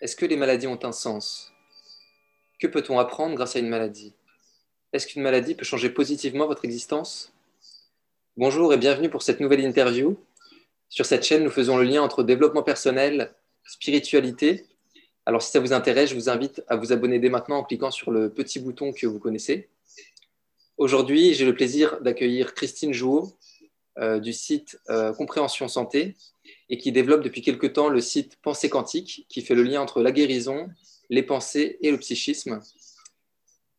Est-ce que les maladies ont un sens? Que peut-on apprendre grâce à une maladie? Est-ce qu'une maladie peut changer positivement votre existence? Bonjour et bienvenue pour cette nouvelle interview. Sur cette chaîne, nous faisons le lien entre développement personnel, spiritualité. Alors si ça vous intéresse, je vous invite à vous abonner dès maintenant en cliquant sur le petit bouton que vous connaissez. Aujourd'hui, j'ai le plaisir d'accueillir Christine Jouot euh, du site euh, Compréhension Santé et qui développe depuis quelque temps le site Pensée Quantique qui fait le lien entre la guérison, les pensées et le psychisme.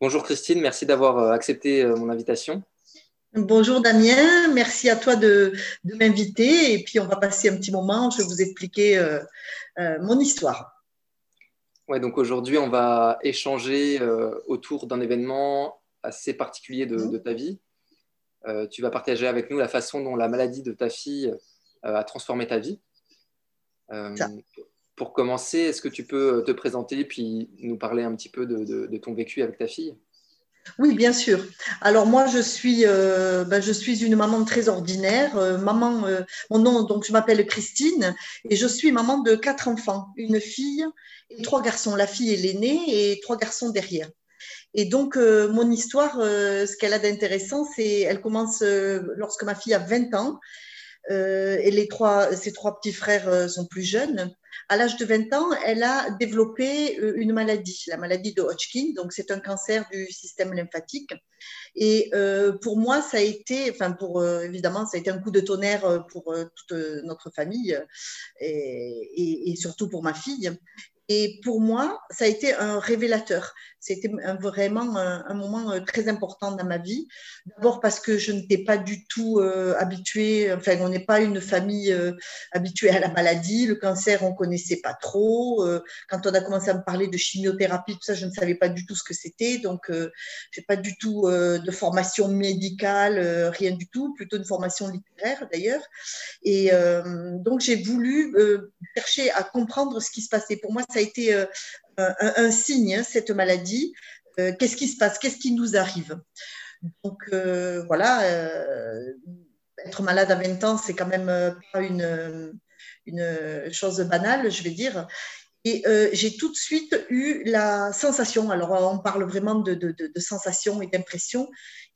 Bonjour Christine, merci d'avoir euh, accepté mon invitation. Bonjour Damien, merci à toi de, m'inviter et puis on va passer un petit moment, je vais vous expliquer mon histoire. Ouais, donc aujourd'hui on va échanger autour d'un événement assez particulier de, de ta vie, euh, tu vas partager avec nous la façon dont la maladie de ta fille euh, a transformé ta vie. Euh, pour commencer, est-ce que tu peux te présenter puis nous parler un petit peu de, ton vécu avec ta fille? Oui, bien sûr. Alors moi, je suis, ben, je suis une maman très ordinaire. maman, mon nom, donc je m'appelle Christine et je suis maman de quatre enfants, une fille et trois garçons. La fille est l'aînée et trois garçons derrière. Et donc, euh, mon histoire, euh, ce qu'elle a d'intéressant, c'est elle commence euh, lorsque ma fille a 20 ans. Et les trois, ses trois petits frères sont plus jeunes. À l'âge de 20 ans, elle a développé une maladie, la maladie de Hodgkin. Donc, c'est un cancer du système lymphatique. Et pour moi, ça a été, enfin, pour évidemment, ça a été un coup de tonnerre pour toute notre famille et surtout pour ma fille. Et pour moi, ça a été un révélateur. C'était vraiment un, moment euh, très important dans ma vie. D'abord parce que je n'étais pas du tout euh, habituée, enfin, on n'est pas une famille euh, habituée à la maladie. Le cancer, on connaissait pas trop. quand on a commencé à me parler de chimiothérapie, tout ça, je ne savais pas du tout ce que c'était. Donc, je n'ai pas du tout de formation médicale, rien du tout, plutôt une formation littéraire d'ailleurs. Et donc, j'ai voulu chercher à comprendre ce qui se passait. Pour moi, a été euh, un, signe, hein, cette maladie. Euh, qu'est-ce qui se passe? Qu'est-ce qui nous arrive? Donc euh, voilà, être malade à 20 ans, c'est quand même pas une, une chose banale, je vais dire. Et j'ai tout de suite eu la sensation, alors on parle vraiment de, de, de sensation et d'impression,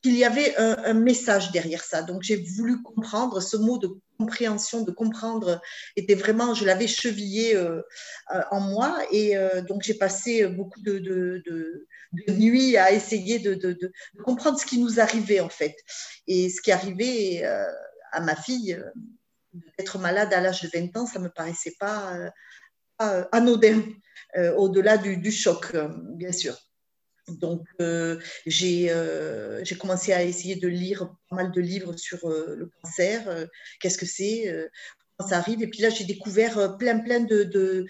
qu'il y avait un, message derrière ça. Donc j'ai voulu comprendre ce mot de compréhension, de comprendre, était vraiment, je l'avais chevillé euh, euh, en moi. Et euh, donc j'ai passé beaucoup de, de, nuits à essayer de, comprendre ce qui nous arrivait en fait. Et ce qui arrivait à ma fille, d'être malade à l'âge de 20 ans, ça ne me paraissait pas, anodin, au-delà du choc, bien sûr. Donc, euh, euh, j'ai commencé à essayer de lire pas mal de livres sur euh, le cancer, qu'est-ce que c'est, comment ça arrive. Et puis là, j'ai découvert plein, plein de, de,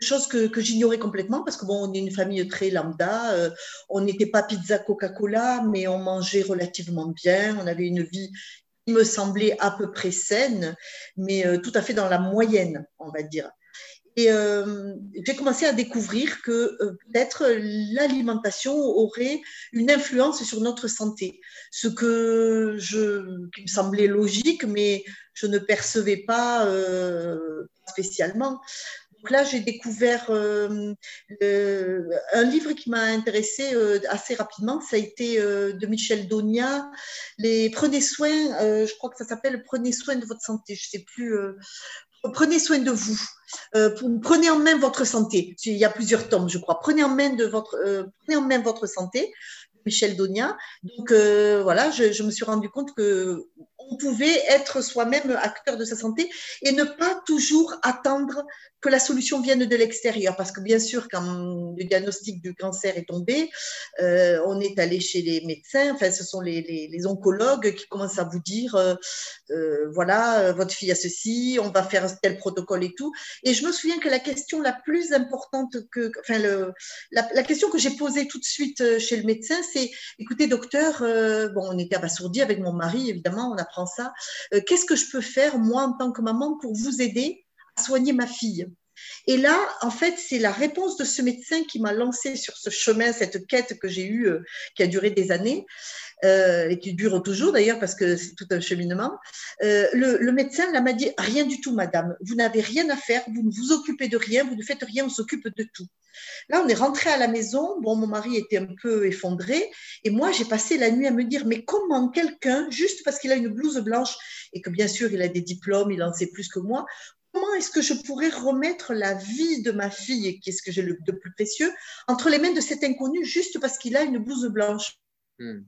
choses que, que j'ignorais complètement parce que bon, on est une famille très lambda. on n'était pas pizza Coca-Cola, mais on mangeait relativement bien. On avait une vie qui me semblait à peu près saine, mais tout à fait dans la moyenne, on va dire. Et euh, j'ai commencé à découvrir que euh, peut-être l'alimentation aurait une influence sur notre santé, ce que qui me semblait logique, mais je ne percevais pas euh, spécialement. Donc là, j'ai découvert un livre qui m'a intéressé assez rapidement. Ça a été de Michel Donia. Les Prenez soin, je crois que ça s'appelle Prenez soin de votre santé. Je ne sais plus prenez soin de vous. Euh, prenez en main votre santé. Il y a plusieurs tomes, je crois. Prenez en main, de votre, euh, prenez en main votre santé. Michel Donia. Donc euh, voilà, je, je, me suis rendu compte que on pouvait être soi-même acteur de sa santé et ne pas toujours attendre que la solution vienne de l'extérieur. Parce que bien sûr, quand le diagnostic du cancer est tombé, euh, on est allé chez les médecins, enfin ce sont les, oncologues qui commencent à vous dire, euh, euh voilà, votre fille a ceci, on va faire tel protocole et tout. Et je me souviens que la question la plus importante, que, enfin le, la, question que j'ai posée tout de suite chez le médecin, c'est, écoutez docteur, bon on était abasourdi avec mon mari, évidemment, on apprend ça. Euh, qu'est-ce que je peux faire, moi, en tant que maman, pour vous aider à soigner ma fille? Et là, en fait, c'est la réponse de ce médecin qui m'a lancé sur ce chemin, cette quête que j'ai eue, euh, qui a duré des années, euh, et qui dure toujours d'ailleurs parce que c'est tout un cheminement. Euh, le, le, médecin là m'a dit rien du tout, madame. Vous n'avez rien à faire, vous ne vous occupez de rien, vous ne faites rien, on s'occupe de tout. Là, on est rentré à la maison. Bon, mon mari était un peu effondré, et moi, j'ai passé la nuit à me dire mais comment quelqu'un, juste parce qu'il a une blouse blanche et que bien sûr il a des diplômes, il en sait plus que moi, comment est-ce que je pourrais remettre la vie de ma fille, qui est ce que j'ai le de plus précieux, entre les mains de cet inconnu juste parce qu'il a une blouse blanche? Hmm.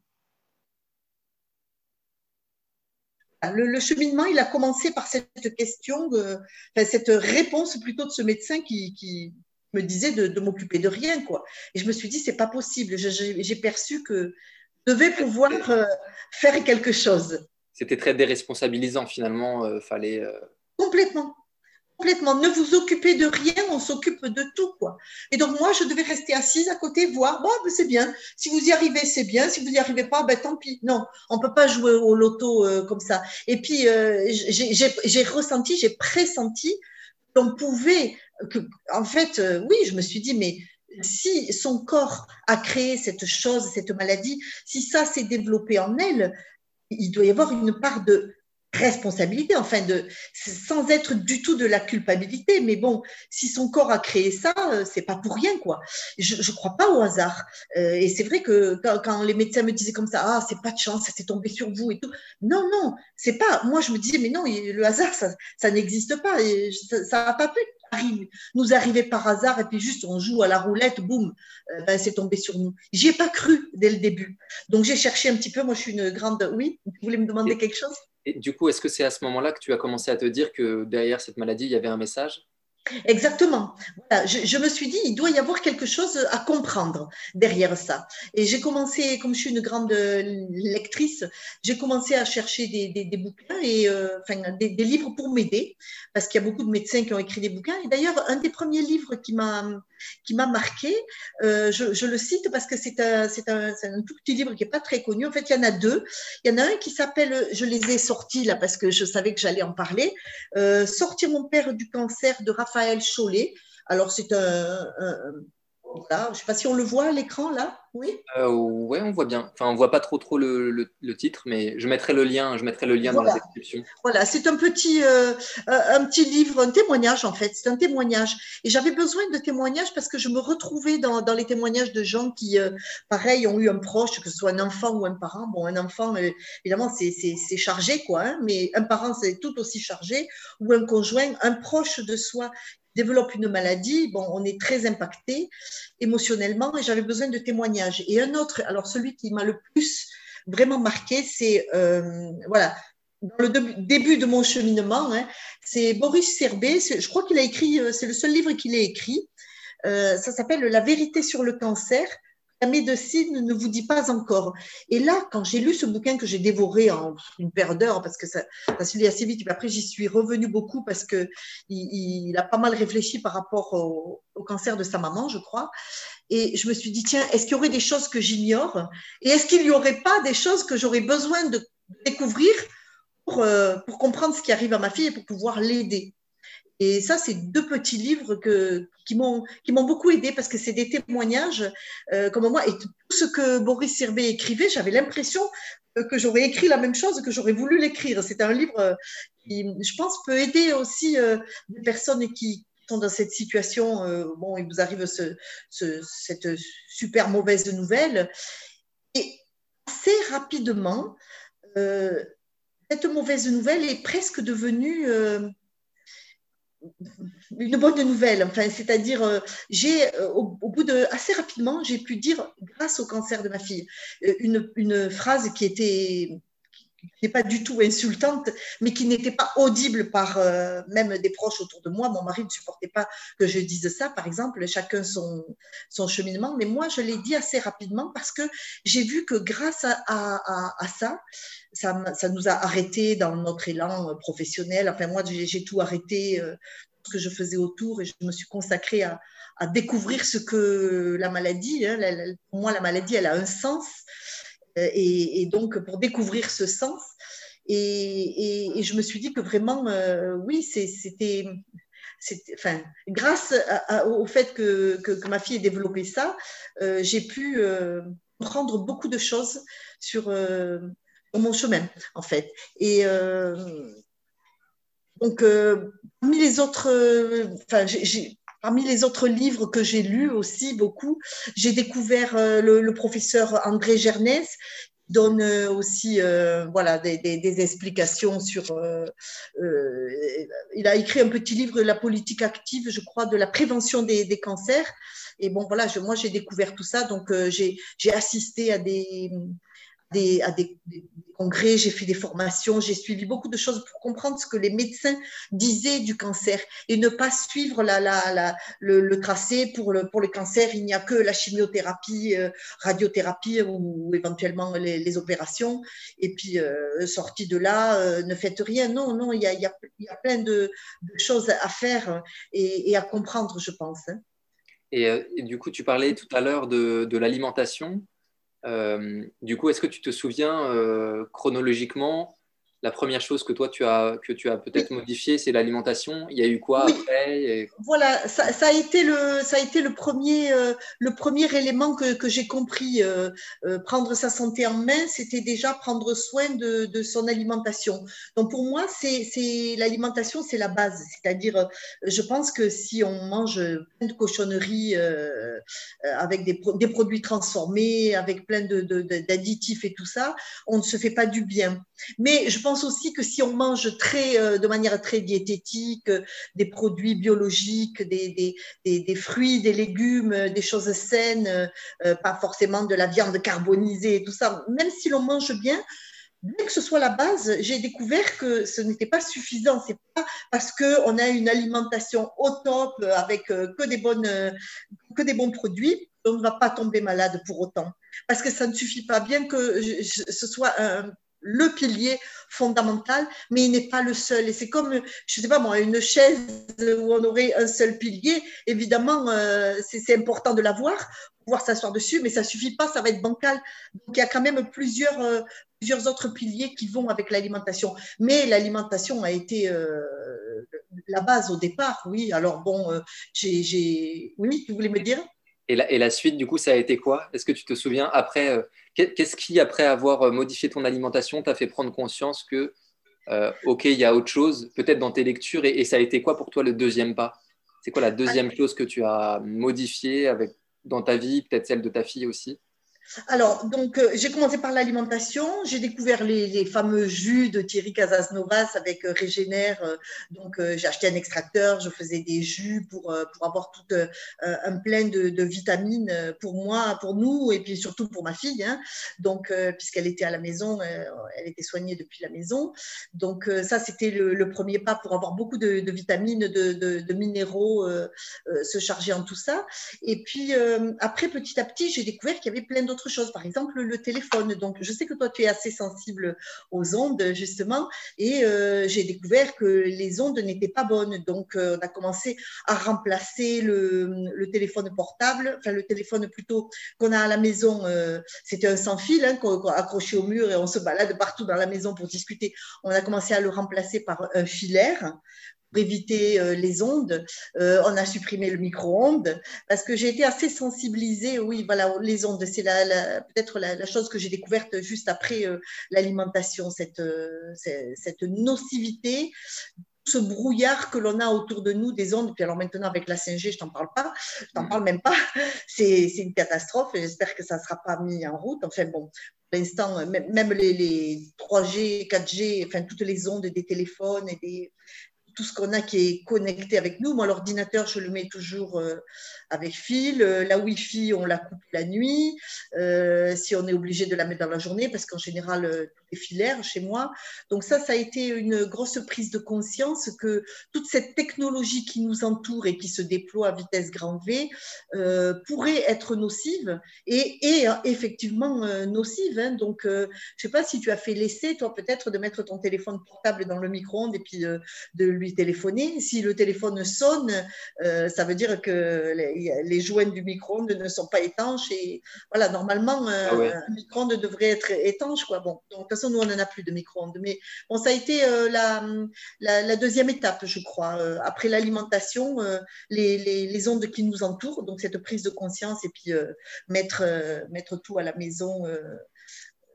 le, cheminement, il a commencé par cette question, cette réponse plutôt de ce médecin qui, me disait de, m'occuper de rien, quoi. Et je me suis dit, c'est pas possible. J'ai perçu que je devais pouvoir euh, faire quelque chose. C'était très déresponsabilisant, finalement. Euh, fallait. Euh, Complètement complètement. Ne vous occupez de rien, on s'occupe de tout, quoi. Et donc, moi, je devais rester assise à côté, voir, bon, ben, c'est bien. Si vous y arrivez, c'est bien. Si vous n'y arrivez pas, ben, tant pis. Non, on peut pas jouer au loto euh, comme ça. Et puis, euh, j'ai ressenti, j'ai pressenti qu'on pouvait, que, en fait, euh, oui, je me suis dit, mais si son corps a créé cette chose, cette maladie, si ça s'est développé en elle, il doit y avoir une part de responsabilité, enfin, de, sans être du tout de la culpabilité. Mais bon, si son corps a créé ça, euh, c'est pas pour rien, quoi. Je ne crois pas au hasard. Euh, et c'est vrai que quand, les médecins me disaient comme ça, ah, c'est pas de chance, ça s'est tombé sur vous et tout. Non, non, c'est pas. Moi, je me disais, mais non, le hasard, ça, ça n'existe pas. Et ça n'a pas pu nous arriver par hasard et puis juste on joue à la roulette, boum, euh, ben, c'est tombé sur nous. J'y ai pas cru dès le début. Donc j'ai cherché un petit peu. Moi, je suis une grande. Oui, vous voulez me demander quelque chose? Et du coup, est-ce que c'est à ce moment-là que tu as commencé à te dire que derrière cette maladie, il y avait un message? Exactement. je, me suis dit, il doit y avoir quelque chose à comprendre derrière ça. Et j'ai commencé, comme je suis une grande lectrice, j'ai commencé à chercher des, bouquins et euh, des, livres pour m'aider, parce qu'il y a beaucoup de médecins qui ont écrit des bouquins. Et d'ailleurs, un des premiers livres qui m'a qui m'a marqué, euh, je, le cite parce que c'est un, un, un, tout petit livre qui n'est pas très connu. En fait, il y en a deux. Il y en a un qui s'appelle, je les ai sortis là parce que je savais que j'allais en parler, euh, Sortir mon père du cancer de Raphaël Raphaël Chollet. Alors, c'est un, je ne sais pas si on le voit à l'écran là. Oui. Euh, ouais, on voit bien. Enfin, on voit pas trop trop le, le, titre, mais je mettrai le lien. Je mettrai le lien dans la description. Voilà, c'est un petit euh, un petit livre, un témoignage en fait. C'est un témoignage. Et j'avais besoin de témoignages parce que je me retrouvais dans, dans les témoignages de gens qui, euh, pareil, ont eu un proche, que ce soit un enfant ou un parent. Bon, un enfant, évidemment, c'est chargé quoi, hein, mais un parent c'est tout aussi chargé ou un conjoint, un proche de soi développe une maladie, bon, on est très impacté émotionnellement et j'avais besoin de témoignages. Et un autre, alors celui qui m'a le plus vraiment marqué, c'est euh, voilà, dans le début de mon cheminement, hein, c'est Boris Serbé. Je crois qu'il a écrit, euh, c'est le seul livre qu'il a écrit. Euh, ça s'appelle La vérité sur le cancer la médecine ne vous dit pas encore. Et là, quand j'ai lu ce bouquin que j'ai dévoré en une paire d'heures, parce que ça, ça se lit assez vite, après j'y suis revenue beaucoup parce qu'il il, a pas mal réfléchi par rapport au, cancer de sa maman, je crois. Et je me suis dit, tiens, est-ce qu'il y aurait des choses que j'ignore? Et est-ce qu'il n'y aurait pas des choses que j'aurais besoin de découvrir euh, pour comprendre ce qui arrive à ma fille et pour pouvoir l'aider? Et ça, c'est deux petits livres qui m'ont beaucoup aidé parce que c'est des témoignages euh, comme moi. Et tout ce que Boris Sirbet écrivait, j'avais l'impression que j'aurais écrit la même chose, que j'aurais voulu l'écrire. C'est un livre euh, qui, je pense, peut aider aussi euh, des personnes qui sont dans cette situation. bon, il vous arrive ce, cette super mauvaise nouvelle. Et assez rapidement, cette mauvaise nouvelle est presque devenue une bonne nouvelle. Enfin, c'est-à-dire, euh, j'ai euh, au, bout de assez rapidement, j'ai pu dire, grâce au cancer de ma fille, euh, une, une phrase qui était n'est pas du tout insultante, mais qui n'était pas audible par même des proches autour de moi. Mon mari ne supportait pas que je dise ça, par exemple, chacun son, son cheminement, mais moi, je l'ai dit assez rapidement parce que j'ai vu que grâce à, à, ça, ça, ça, nous a arrêtés dans notre élan professionnel. Enfin, moi, j'ai tout arrêté, euh, ce que je faisais autour, et je me suis consacrée à, à découvrir ce que la maladie, hein, pour moi, la maladie, elle a un sens. Euh, et, donc, pour découvrir ce sens, et, je me suis dit que vraiment, euh, oui, c'était enfin, grâce au fait que, ma fille ait développé ça, j'ai pu prendre beaucoup de choses sur, mon chemin, en fait. Et donc, parmi les autres, enfin, Parmi les autres livres que j'ai lus aussi beaucoup, j'ai découvert le, professeur André Gernès donne euh, aussi euh, voilà, des, des, explications sur... Euh, il a écrit un petit livre la politique active, je crois, de la prévention des, des cancers. Et bon, voilà, je, moi, j'ai découvert tout ça. Donc, j'ai assisté à des, à des, congrès, j'ai fait des formations, j'ai suivi beaucoup de choses pour comprendre ce que les médecins disaient du cancer et ne pas suivre le, tracé pour le, cancer. Il n'y a que la chimiothérapie, euh, radiothérapie ou, éventuellement les, opérations. Et puis, euh, sorti de là, euh, ne faites rien. Non, non, il y a, plein de, choses à faire et, à comprendre, je pense. Hein. Et, et, du coup, tu parlais tout à l'heure de l'alimentation. Euh, du coup, est-ce que tu te souviens euh, chronologiquement la première chose que toi tu as que tu as peut-être modifié, c'est l'alimentation. Il y a eu quoi après Voilà, ça, a été le ça a été le premier euh, le premier élément que, que j'ai compris. Euh, euh, prendre sa santé en main, c'était déjà prendre soin de, de, son alimentation. Donc pour moi, c'est l'alimentation, c'est la base. C'est-à-dire, je pense que si on mange plein de cochonneries avec des, des, produits transformés, avec plein d'additifs de, et tout ça, on ne se fait pas du bien. Mais je pense aussi que si on mange très, euh, de manière très diététique, euh, des produits biologiques, des, des, fruits, des légumes, euh, des choses saines, pas forcément de la viande carbonisée et tout ça, même si l'on mange bien, bien que ce soit la base, j'ai découvert que ce n'était pas suffisant. C'est pas parce qu'on a une alimentation au top avec que des, bonnes, que des bons produits on ne va pas tomber malade pour autant. Parce que ça ne suffit pas, bien que ce soit un le pilier fondamental, mais il n'est pas le seul. Et c'est comme, je ne sais pas moi, une chaise où on aurait un seul pilier. Évidemment, euh, c'est important de l'avoir, pouvoir s'asseoir dessus, mais ça suffit pas, ça va être bancal. Donc il y a quand même plusieurs, euh, plusieurs autres piliers qui vont avec l'alimentation. Mais l'alimentation a été euh, la base au départ, oui. Alors bon, j'ai, oui, tu voulais me dire? Et la, et la, suite, du coup, ça a été quoi? Est-ce que tu te souviens après Qu'est-ce qui, après avoir euh, modifié ton alimentation, t'a fait prendre conscience que, euh, OK, il y a autre chose, peut-être dans tes lectures, et, ça a été quoi pour toi le deuxième pas? C'est quoi la deuxième chose que tu as modifiée avec, dans ta vie, peut-être celle de ta fille aussi? Alors, donc, euh, j'ai commencé par l'alimentation. J'ai découvert les, fameux jus de Thierry Casasnovas avec euh, Régénère. Euh, donc, j'ai acheté un extracteur. Je faisais des jus pour, pour avoir tout un plein de, vitamines pour moi, pour nous, et puis surtout pour ma fille. Hein. Donc, puisqu'elle était à la maison, elle était soignée depuis la maison. Donc, ça, c'était le, premier pas pour avoir beaucoup de, vitamines, de, minéraux, se charger en tout ça. Et puis, après, petit à petit, j'ai découvert qu'il y avait plein d'autres choses, par exemple le téléphone. Donc, je sais que toi, tu es assez sensible aux ondes, justement, et euh, j'ai découvert que les ondes n'étaient pas bonnes. Donc, euh, on a commencé à remplacer le, téléphone portable, enfin le téléphone plutôt qu'on a à la maison. Euh, c'était un sans fil, hein, accroché au mur et on se balade partout dans la maison pour discuter. On a commencé à le remplacer par un filaire pour éviter euh, les ondes. Euh, on a supprimé le micro-ondes parce que j'ai été assez sensibilisée. Oui, voilà, les ondes, c'est la, peut-être la, chose que j'ai découverte juste après euh, l'alimentation, cette, cette nocivité ce brouillard que l'on a autour de nous des ondes. Puis alors maintenant avec la 5G, je t'en parle pas, je t'en parle même pas. C'est une catastrophe. J'espère que ça ne sera pas mis en route. Enfin bon, pour l'instant, même les, les, 3G, 4G, enfin toutes les ondes des téléphones et des, tout ce qu'on a qui est connecté avec nous. Moi, l'ordinateur, je le mets toujours euh, avec fil. Euh, la Wi-Fi, on la coupe la nuit. Euh, si on est obligé de la mettre dans la journée, parce qu'en général, tout est filaire chez moi. Donc ça, ça a été une grosse prise de conscience que toute cette technologie qui nous entoure et qui se déploie à vitesse grand V pourrait être nocive et, et effectivement nocive. Hein. Donc, je ne sais pas si tu as fait l'essai, toi, peut-être, de mettre ton téléphone portable dans le micro-ondes et puis de lui téléphoner. Si le téléphone sonne, euh, ça veut dire que les, joints du micro-ondes ne sont pas étanches. Et voilà, normalement, euh, ah un micro-ondes devrait être étanche. Quoi. Bon, donc, de toute façon, nous, on n'en a plus de micro-ondes. Mais bon, ça a été la, la, deuxième étape, je crois. après l'alimentation, les, les, ondes qui nous entourent, donc cette prise de conscience et puis mettre, mettre tout à la maison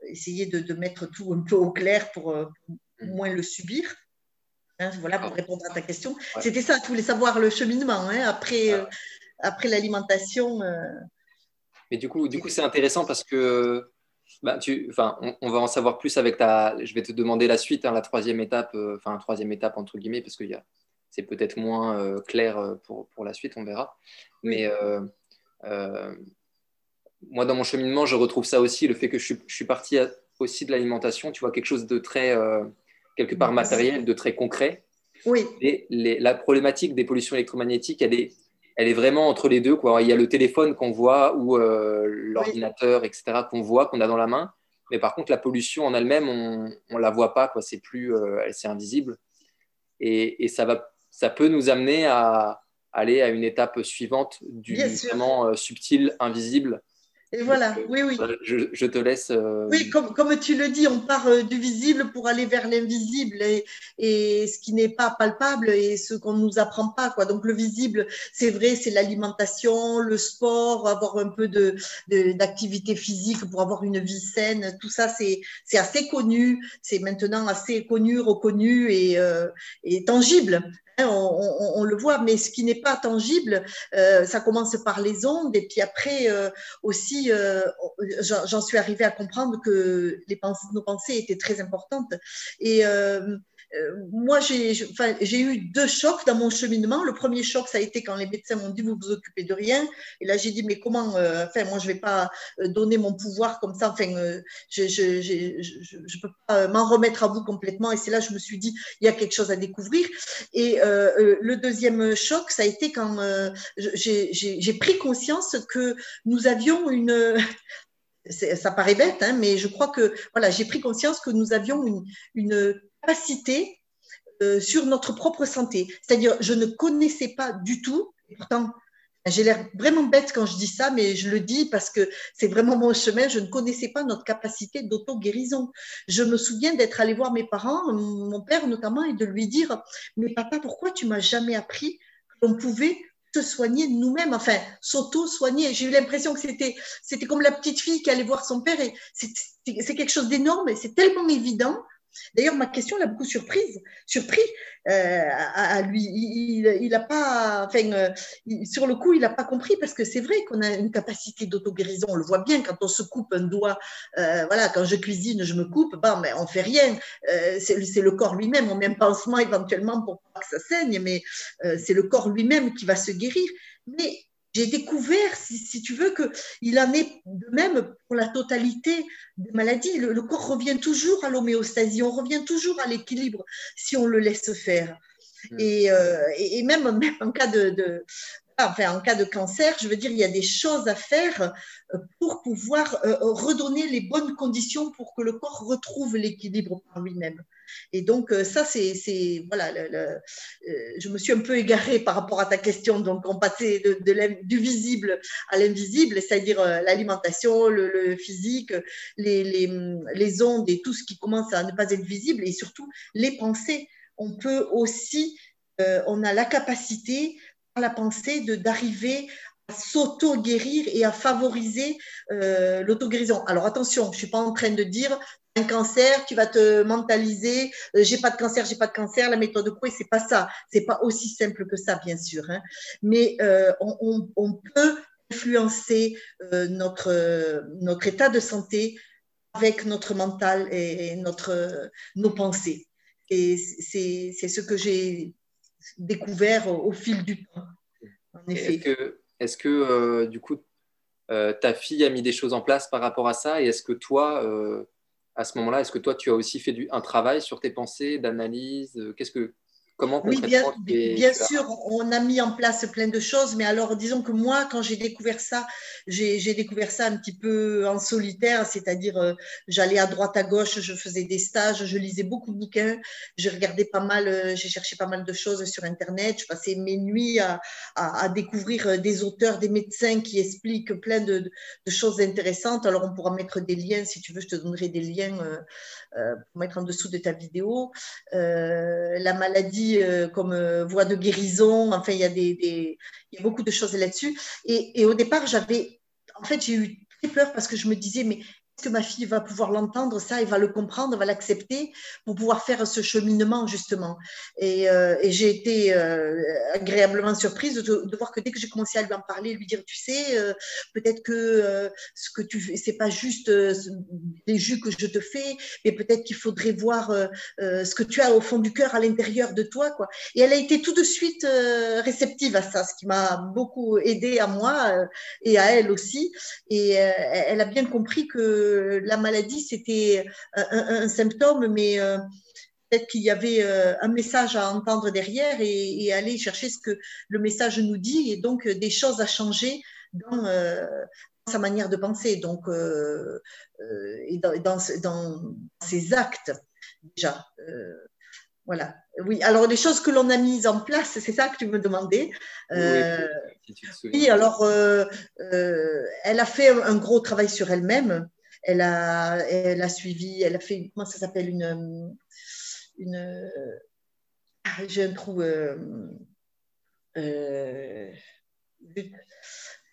essayer de, mettre tout un peu au clair pour, euh, mm. moins le subir. Hein, voilà pour répondre à ta question. C'était ça, tu voulais savoir le cheminement hein, après, euh, après l'alimentation. Euh. Mais du coup, du coup, c'est intéressant parce que bah, tu, enfin, on, va en savoir plus avec ta. Je vais te demander la suite, hein, la troisième étape, enfin, troisième étape entre guillemets, parce que c'est peut-être moins clair pour, pour, la suite, on verra. Mais moi, dans mon cheminement, je retrouve ça aussi, le fait que je suis, parti aussi de l'alimentation, tu vois, quelque chose de très, euh, quelque part matériel, de très concret. Oui. Et la problématique des pollutions électromagnétiques, elle est, elle est vraiment entre les deux. Quoi. Il y a le téléphone qu'on voit ou euh, l'ordinateur, etc., qu'on voit, qu'on a dans la main. Mais par contre, la pollution en elle-même, on ne la voit pas. Quoi. C'est plus, euh, c'est invisible. Et, et, ça, va, ça peut nous amener à aller à une étape suivante du vraiment subtil, invisible, et voilà, oui, oui. Je, te laisse. Euh, oui, comme, comme, tu le dis, on part euh, du visible pour aller vers l'invisible et, et, ce qui n'est pas palpable et ce qu'on ne nous apprend pas. Quoi. Donc le visible, c'est vrai, c'est l'alimentation, le sport, avoir un peu d'activité de, physique pour avoir une vie saine. Tout ça, c'est assez connu. C'est maintenant assez connu, reconnu et, euh, et tangible. Hein, on, le voit, mais ce qui n'est pas tangible, euh, ça commence par les ondes, et puis après euh, aussi, euh, j'en suis arrivée à comprendre que les nos pensées étaient très importantes. Moi, j'ai eu deux chocs dans mon cheminement. Le premier choc, ça a été quand les médecins m'ont dit vous vous occupez de rien. Et là, j'ai dit mais comment euh, Enfin, moi, je vais pas euh, donner mon pouvoir comme ça. Enfin, je ne peux pas m'en remettre à vous complètement. Et c'est là, je me suis dit il y a quelque chose à découvrir. Et le deuxième choc, ça a été quand j'ai pris conscience que nous avions une ça paraît bête, hein, mais je crois que voilà, j'ai pris conscience que nous avions une euh, sur notre propre santé. C'est-à-dire, je ne connaissais pas du tout, et pourtant, j'ai l'air vraiment bête quand je dis ça, mais je le dis parce que c'est vraiment mon chemin. Je ne connaissais pas notre capacité d'auto-guérison. Je me souviens d'être allée voir mes parents, mon père notamment, et de lui dire Mais papa, pourquoi tu m'as jamais appris qu'on pouvait se soigner nous-mêmes, enfin, s'auto-soigner. J'ai eu l'impression que c'était, comme la petite fille qui allait voir son père et c'est quelque chose d'énorme et c'est tellement évident D'ailleurs, ma question l'a beaucoup surprise, surpris euh, à, lui. Il n'a pas, enfin, euh, sur le coup, il n'a pas compris parce que c'est vrai qu'on a une capacité d'auto-guérison. On le voit bien quand on se coupe un doigt. Euh, voilà, quand je cuisine, je me coupe. Bon, mais on fait rien. c'est le corps lui-même. On met un pansement éventuellement pour pas que ça saigne, mais c'est le corps lui-même qui va se guérir. Mais j'ai découvert, si, tu veux, qu'il en est de même pour la totalité des maladies. Le, corps revient toujours à l'homéostasie, on revient toujours à l'équilibre si on le laisse faire. Hmm. Euh, et, même, même, en cas de, enfin, en cas de cancer, je veux dire, il y a des choses à faire euh, pour pouvoir euh, redonner les bonnes conditions pour que le corps retrouve l'équilibre par lui-même. Et donc, euh, ça, c'est. Voilà, je me suis un peu égarée par rapport à ta question. Donc, on passait de, du visible à l'invisible, c'est-à-dire l'alimentation, le, physique, les, ondes et tout ce qui commence à ne pas être visible, et surtout les pensées. On peut aussi, on a la capacité, la pensée, d'arriver à s'auto-guérir et à favoriser euh, l'auto-guérison. Alors attention, je ne suis pas en train de dire un cancer, tu vas te mentaliser, euh, j'ai pas de cancer, j'ai pas de cancer, la méthode de Coué, c'est pas ça. C'est pas aussi simple que ça, bien sûr. Hein. Mais euh, on, peut influencer euh, notre, notre état de santé avec notre mental et, notre, nos pensées. Et c'est ce que j'ai découvert au, fil du temps. Est-ce que, est que du coup, ta fille a mis des choses en place par rapport à ça? Et est-ce que toi, à ce moment-là, est-ce que toi, tu as aussi fait du, un travail sur tes pensées, d'analyse? Euh, Qu'est-ce que Comment Oui, bien, bien sûr, on a mis en place plein de choses, mais alors disons que moi, quand j'ai découvert ça, j'ai découvert ça un petit peu en solitaire, c'est-à-dire euh, j'allais à droite, à gauche, je faisais des stages, je lisais beaucoup de bouquins, j'ai regardé pas mal, euh, j'ai cherché pas mal de choses sur Internet, je passais mes nuits à, à, découvrir euh, des auteurs, des médecins qui expliquent plein de, de, choses intéressantes. Alors on pourra mettre des liens, si tu veux, je te donnerai des liens pour mettre en dessous de ta vidéo. la maladie euh, comme euh, voie de guérison. Enfin, il y a, des, y a beaucoup de choses là-dessus. Et, et, au départ, j'avais, en fait, j'ai eu très peur parce que je me disais, mais que ma fille va pouvoir l'entendre, ça, elle va le comprendre, va l'accepter pour pouvoir faire ce cheminement, justement. Et, euh, j'ai été euh, agréablement surprise de, voir que dès que j'ai commencé à lui en parler, lui dire, tu sais, euh, peut-être que ce que tu fais, c'est pas juste des jus que je te fais, mais peut-être qu'il faudrait voir ce que tu as au fond du cœur, à l'intérieur de toi, quoi. Et elle a été tout de suite réceptive à ça, ce qui m'a beaucoup aidé à moi et à elle aussi. Et elle a bien compris que la maladie, c'était un, symptôme, mais euh, peut-être qu'il y avait euh, un message à entendre derrière et, aller chercher ce que le message nous dit, et donc euh, des choses à changer dans, sa manière de penser, donc et dans, dans, ses actes déjà. Voilà. Oui, alors les choses que l'on a mises en place, c'est ça que tu me demandais. oui, alors elle a fait un gros travail sur elle-même elle a, elle a suivi, elle a fait, comment ça s'appelle, une, une ah, j'ai un trou, euh, euh, je ne sais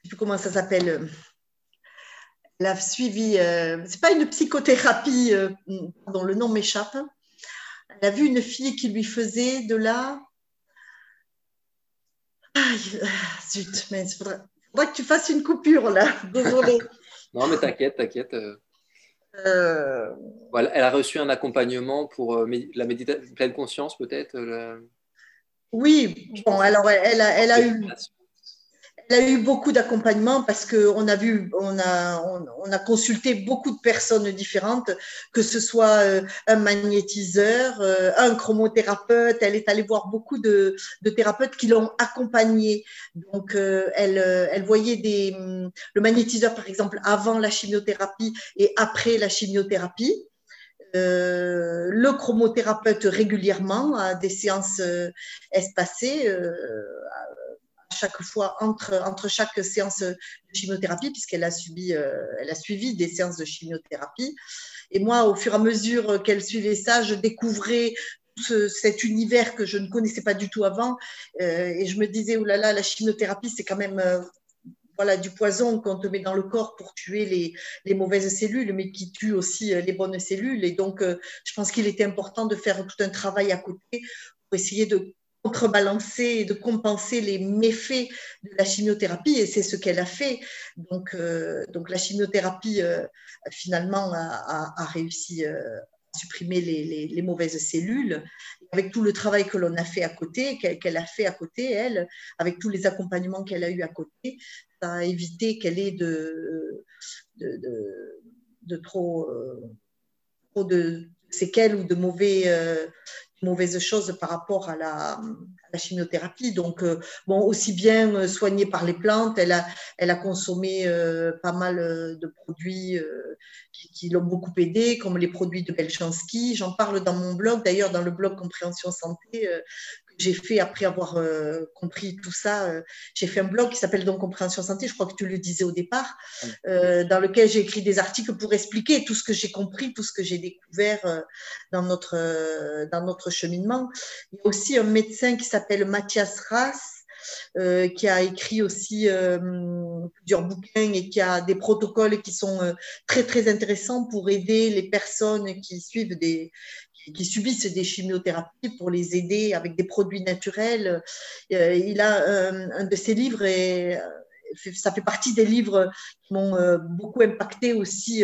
plus comment ça s'appelle. Elle a suivi, euh, c'est pas une psychothérapie, dont le nom m'échappe. Elle a vu une fille qui lui faisait de la. Ah, zut, mais il faudrait, que tu fasses une coupure là. Désolée. Non, mais t'inquiète, t'inquiète. Euh. Euh. Voilà, elle a reçu un accompagnement pour euh, la méditation pleine conscience, peut-être Oui, bon, alors elle a, elle a eu elle a eu beaucoup d'accompagnement parce qu'on a vu, on a, on, a consulté beaucoup de personnes différentes, que ce soit euh, un magnétiseur, euh, un chromothérapeute. Elle est allée voir beaucoup de, de thérapeutes qui l'ont accompagnée. Donc, euh, elle, elle voyait des, le magnétiseur, par exemple, avant la chimiothérapie et après la chimiothérapie. le chromothérapeute régulièrement à des séances espacées, chaque fois entre, entre chaque séance de chimiothérapie, puisqu'elle a, subi, euh, a suivi des séances de chimiothérapie. Et moi, au fur et à mesure qu'elle suivait ça, je découvrais cet univers que je ne connaissais pas du tout avant. Euh, et je me disais, oh là là, la chimiothérapie, c'est quand même euh, voilà, du poison qu'on te met dans le corps pour tuer les, les, mauvaises cellules, mais qui tue aussi les bonnes cellules. Et donc, je pense qu'il était important de faire tout un travail à côté pour essayer de contrebalancer et de compenser les méfaits de la chimiothérapie et c'est ce qu'elle a fait. Donc, euh, donc la chimiothérapie euh, finalement a, réussi euh, à supprimer les, les, mauvaises cellules. Avec tout le travail que l'on a fait à côté, qu'elle a fait à côté, elle, avec tous les accompagnements qu'elle a eu à côté, ça a évité qu'elle ait de, de, de, trop, trop de séquelles ou de mauvais mauvaises choses par rapport à la, chimiothérapie. Donc, euh, bon, aussi bien euh, soignée par les plantes, elle a, elle a consommé euh, pas mal de produits qui, qui l'ont beaucoup aidé, comme les produits de Belchansky. J'en parle dans mon blog, d'ailleurs, dans le blog Compréhension Santé, j'ai fait après avoir euh, compris tout ça. Euh, j'ai fait un blog qui s'appelle donc Compréhension Santé, je crois que tu le disais au départ, euh, dans lequel j'ai écrit des articles pour expliquer tout ce que j'ai compris, tout ce que j'ai découvert dans, notre, dans notre cheminement. Il y a aussi un médecin qui s'appelle Mathias Rass. qui a écrit aussi plusieurs bouquins et qui a des protocoles qui sont très très intéressants pour aider les personnes qui suivent des, qui subissent des chimiothérapies pour les aider avec des produits naturels. Euh, il a euh, un de ses livres et euh, ça fait partie des livres qui m'ont beaucoup impacté aussi.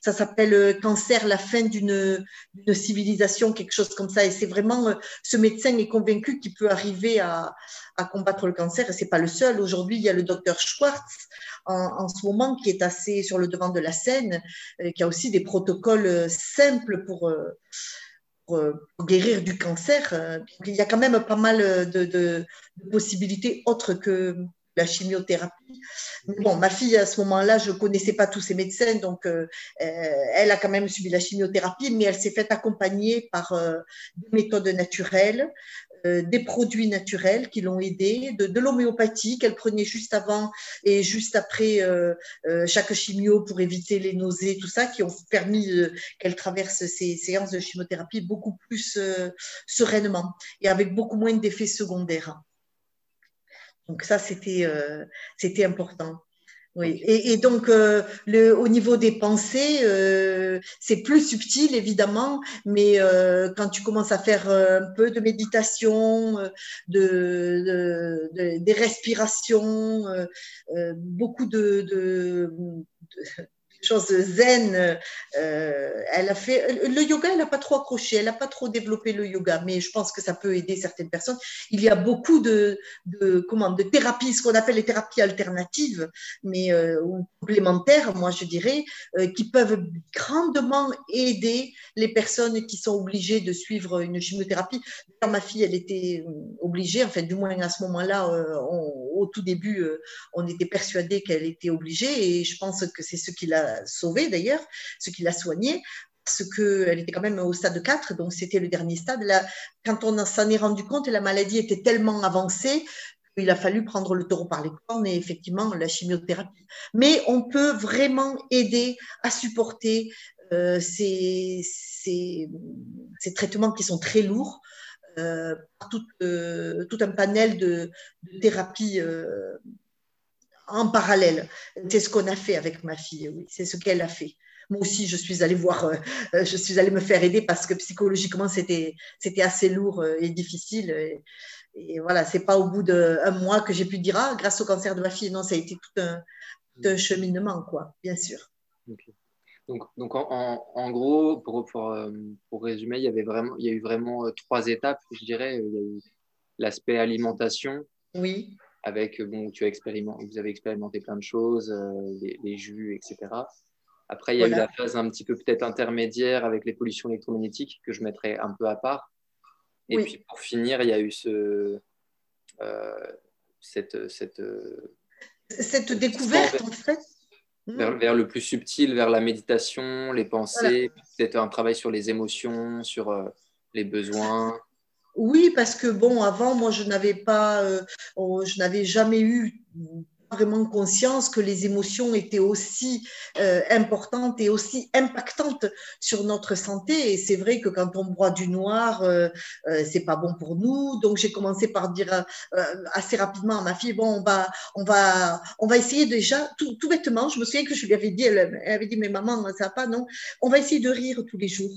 Ça s'appelle Cancer, la fin d'une civilisation, quelque chose comme ça. Et c'est vraiment, ce médecin est convaincu qu'il peut arriver à, combattre le cancer. Et c'est pas le seul. Aujourd'hui, il y a le docteur Schwartz en, ce moment qui est assez sur le devant de la scène, qui a aussi des protocoles simples pour pour, guérir du cancer. il y a quand même pas mal de possibilités autres que la chimiothérapie. bon, ma fille, à ce moment-là, je ne connaissais pas tous ces médecins, donc euh, euh, elle a quand même subi la chimiothérapie, mais elle s'est faite accompagner par euh, des méthodes naturelles, des produits naturels qui l'ont aidée, de, l'homéopathie qu'elle prenait juste avant et juste après chaque chimio pour éviter les nausées, tout ça, qui ont permis qu'elle traverse ces séances de chimiothérapie beaucoup plus sereinement et avec beaucoup moins d'effets secondaires. Donc ça, c'était euh, c'était important. Oui. Et, donc, euh, le, au niveau des pensées, euh, c'est plus subtil, évidemment, mais quand tu commences à faire un peu de méditation, de, de, des respirations, beaucoup de, de chose zen. Euh, elle a fait le yoga, elle n'a pas trop accroché, elle n'a pas trop développé le yoga, mais je pense que ça peut aider certaines personnes. Il y a beaucoup de, comment, de thérapies, ce qu'on appelle les thérapies alternatives, mais euh, complémentaires, moi je dirais, euh, qui peuvent grandement aider les personnes qui sont obligées de suivre une chimiothérapie. ma fille, elle était obligée, enfin du moins à ce moment-là, au tout début, on était persuadé qu'elle était obligée, et je pense que c'est ce qui l'a sauvée d'ailleurs, ce qui l'a soignée, parce qu'elle était quand même au stade 4, donc c'était le dernier stade. Là, quand on s'en est rendu compte, la maladie était tellement avancée qu'il a fallu prendre le taureau par les cornes et effectivement la chimiothérapie. Mais on peut vraiment aider à supporter euh, ces, ces, ces, traitements qui sont très lourds. Euh, tout, euh, tout, un panel de, de thérapies euh, en parallèle. C'est ce qu'on a fait avec ma fille, oui, c'est ce qu'elle a fait. Moi aussi, je suis allée voir, euh, euh, je suis allée me faire aider parce que psychologiquement, c'était, assez lourd euh, et difficile. Et, voilà, c'est pas au bout d'un mois que j'ai pu dire, ah, grâce au cancer de ma fille, non, ça a été tout un, cheminement, quoi, bien sûr. Donc, donc en, en, gros, pour, pour, pour, résumer, il y, avait vraiment, il y a eu vraiment trois étapes, je dirais. Il y a eu l'aspect alimentation. Oui avec, bon, tu as expérimenté, vous avez expérimenté plein de choses, euh, les, jus, etc. Après, il y a eu la phase un petit peu peut-être intermédiaire avec les pollutions électromagnétiques que je mettrais un peu à part. Et puis pour finir, il y a eu ce, euh, cette, cette, cette découverte, en fait. Vers, vers, le plus subtil, vers la méditation, les pensées, peut-être un travail sur les émotions, sur euh, les besoins. Oui, parce que bon, avant, moi, je n'avais pas, euh, je n'avais jamais eu vraiment conscience que les émotions étaient aussi euh, importantes et aussi impactantes sur notre santé. Et c'est vrai que quand on boit du noir, euh, c'est pas bon pour nous. Donc j'ai commencé par dire assez rapidement à ma fille bon, on va, on va, on va essayer déjà tout, tout bêtement. Je me souviens que je lui avais dit, elle, elle avait dit mais maman, ça va pas, non. On va essayer de rire tous les jours.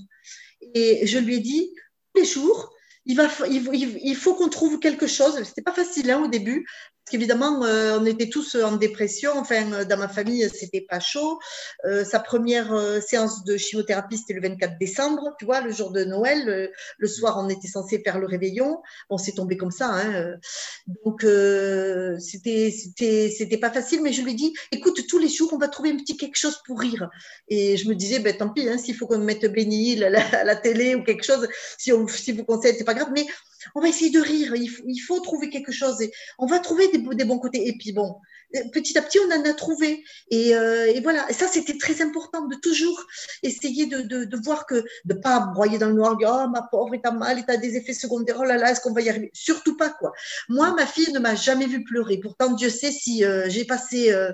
Et je lui ai dit tous les jours il, faut qu'on trouve quelque chose. C'était pas facile hein, au début, Évidemment, euh, on était tous en dépression. Enfin, euh, dans ma famille, c'était pas chaud. Euh, sa première séance de chimiothérapie, c'était le 24 décembre, tu vois, le jour de Noël. Le, soir, on était censé faire le réveillon. On s'est tombé comme ça. Hein. Donc, c'était, c'était, c'était pas facile. Mais je lui ai dit, écoute, tous les jours, on va trouver un petit quelque chose pour rire. Et je me disais, ben, tant pis, hein, s'il faut qu'on mette Benny à la, la, télé ou quelque chose, si, on, si vous conseillez, c'est pas grave. Mais on va essayer de rire, il faut, trouver quelque chose, on va trouver des, bons côtés. Et puis bon, petit à petit, on en a trouvé. Et, euh, voilà, ça, c'était très important de toujours essayer de, voir que, de ne pas broyer dans le noir, dire, oh ma pauvre, il t'a mal, t'a des effets secondaires, oh là là, est-ce qu'on va y arriver? Surtout pas, quoi. Moi, ma fille ne m'a jamais vu pleurer. Pourtant, Dieu sait si euh, j'ai passé, euh,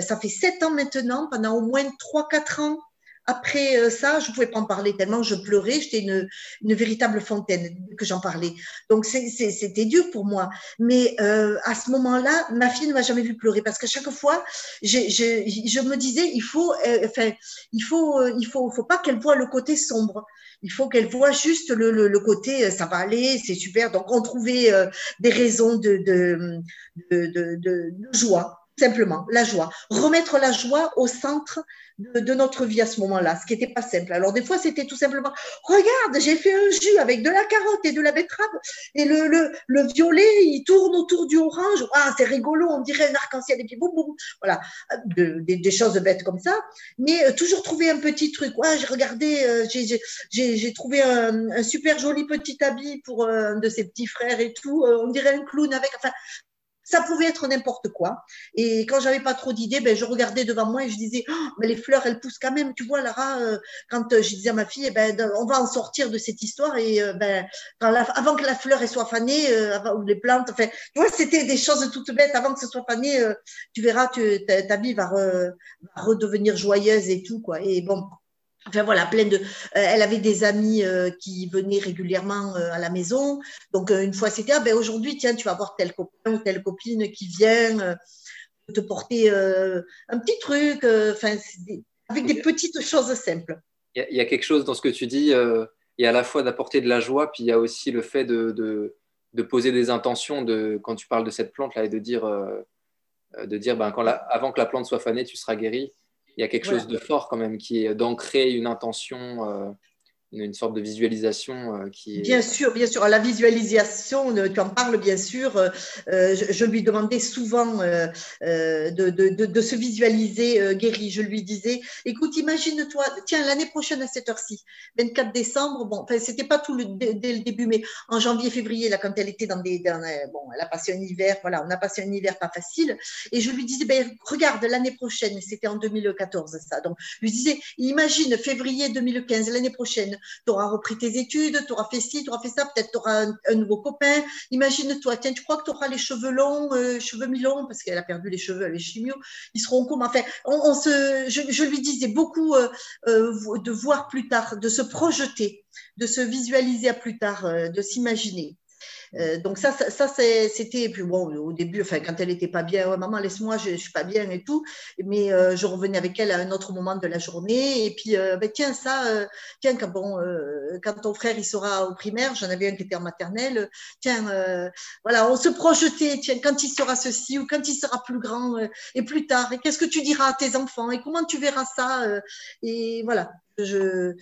ça fait sept ans maintenant, pendant au moins trois, quatre ans, après euh, ça, je ne pouvais pas en parler tellement je pleurais. J'étais une, une, véritable fontaine que j'en parlais. Donc, c'était dur pour moi. Mais euh, à ce moment-là, ma fille ne m'a jamais vu pleurer parce qu'à chaque fois, je, je, me disais, il faut, euh, enfin, il faut, il faut, faut pas qu'elle voit le côté sombre. Il faut qu'elle voit juste le, le, côté, ça va aller, c'est super. Donc, on trouvait des raisons de, de, de, de joie simplement, la joie. Remettre la joie au centre de, notre vie à ce moment-là, ce qui n'était pas simple. Alors, des fois, c'était tout simplement, regarde, j'ai fait un jus avec de la carotte et de la betterave, et le, le, le violet, il tourne autour du orange. Ah, c'est rigolo, on dirait un arc-en-ciel, et puis boum, boum. Voilà, des, choses bêtes comme ça. Mais euh, toujours trouver un petit truc. J'ai regardé, euh, j'ai trouvé un, super joli petit habit pour un de ses petits frères et tout. Euh, on dirait un clown avec. Enfin, ça pouvait être n'importe quoi. Et quand j'avais pas trop d'idées, ben, je regardais devant moi et je disais, oh, mais les fleurs, elles poussent quand même. Tu vois, Lara, euh, quand euh, je disais à ma fille, eh ben, on va en sortir de cette histoire et euh, ben, avant que la fleur soit fanée, ou les plantes, enfin, tu vois, c'était des choses toutes bêtes. Avant que ce soit fané, tu verras, tu, ta, vie va, va, redevenir joyeuse et tout, quoi. Et bon, Enfin voilà, plein de. Euh, elle avait des amis euh, qui venaient régulièrement euh, à la maison. Donc une fois c'était ah, ben aujourd'hui tiens tu vas voir tel copain ou telle copine qui vient te porter un petit truc. Enfin avec des petites choses simples. Il y, a quelque chose dans ce que tu dis. il y a à la fois d'apporter de la joie, puis il y a aussi le fait de, de, de, poser des intentions de quand tu parles de cette plante là et de dire de dire ben quand avant que la plante soit fanée tu seras guéri il y a quelque chose de fort quand même qui est d'ancrer une intention euh, une sorte de visualisation euh, qui. Bien sûr, bien sûr. La visualisation, tu en parles bien sûr. Euh, je, lui demandais souvent de, de, se visualiser guéri. Je lui disais, écoute, imagine-toi, tiens, l'année prochaine à cette heure-ci, 24 décembre, bon, enfin, c'était pas tout le, dès le début, mais en janvier, février, là, quand elle était dans des... bon, elle a passé un hiver, voilà, on a passé un hiver pas facile. Et je lui disais, ben, regarde, l'année prochaine, c'était en 2014, ça. Donc, je lui disais, imagine février 2015, l'année prochaine, tu auras repris tes études, tu auras fait ci, tu auras fait ça, peut-être tu auras un, nouveau copain. Imagine-toi, tiens, tu crois que tu auras les cheveux longs, euh, cheveux mi-longs, parce qu'elle a perdu les cheveux, les chimio, ils seront comment? Enfin, on, se, je, lui disais beaucoup euh, euh, de voir plus tard, de se projeter, de se visualiser à plus tard, de s'imaginer. Euh, donc ça, ça, c'était puis bon au début, enfin quand elle était pas bien, maman laisse-moi, je, je, suis pas bien et tout, mais euh, je revenais avec elle à un autre moment de la journée. Et puis euh, ben, tiens ça, tiens quand bon quand ton frère il sera au primaire, j'en avais un qui était en maternelle, tiens voilà on se projetait, tiens quand il sera ceci ou quand il sera plus grand et plus tard et qu'est-ce que tu diras à tes enfants et comment tu verras ça et voilà je,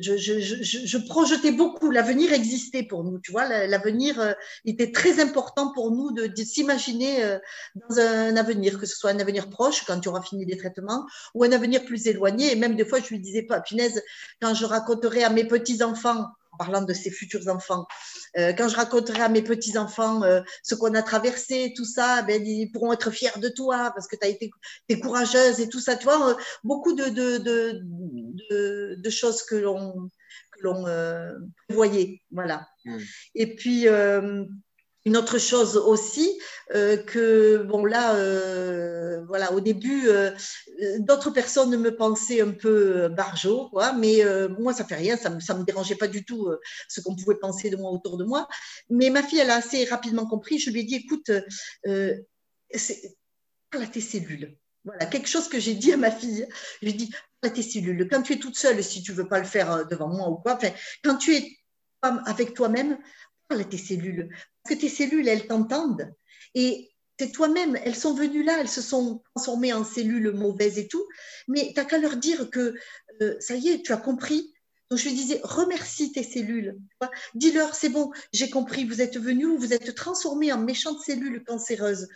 je, je, je, projetais beaucoup. L'avenir existait pour nous, tu vois. L'avenir euh, était très important pour nous de, s'imaginer euh, dans un avenir, que ce soit un avenir proche quand tu auras fini les traitements, ou un avenir plus éloigné. Et même des fois, je lui disais pas, punaise, quand je raconterai à mes petits enfants parlant de ses futurs enfants. Euh, quand je raconterai à mes petits-enfants euh, ce qu'on a traversé, tout ça, ben, ils pourront être fiers de toi parce que tu as été es courageuse et tout ça. Tu vois, euh, beaucoup de, de, de, de, choses que l'on voyait. Voilà. Mmh. Et puis, une autre chose aussi, euh, que bon là, euh, voilà, au début, euh, d'autres personnes me pensaient un peu barjot, quoi, mais moi ça fait rien, ça me, ça me dérangeait pas du tout ce qu'on pouvait penser de moi autour de moi. Mais ma fille, elle a assez rapidement compris. Je lui ai dit, écoute, parle à tes cellules. Voilà, quelque chose que j'ai dit à ma fille. Je lui ai dit, parle à tes cellules. Quand tu es toute seule, si tu veux pas le faire devant moi ou quoi, quand tu es avec toi-même, à tes cellules que tes cellules, elles t'entendent. Et c'est toi-même, elles sont venues là, elles se sont transformées en cellules mauvaises et tout, mais tu n'as qu'à leur dire que euh, ça y est, tu as compris. Donc je lui disais, remercie tes cellules. Dis-leur, c'est bon, j'ai compris, vous êtes venus, vous êtes transformés en méchantes cellules cancéreuses.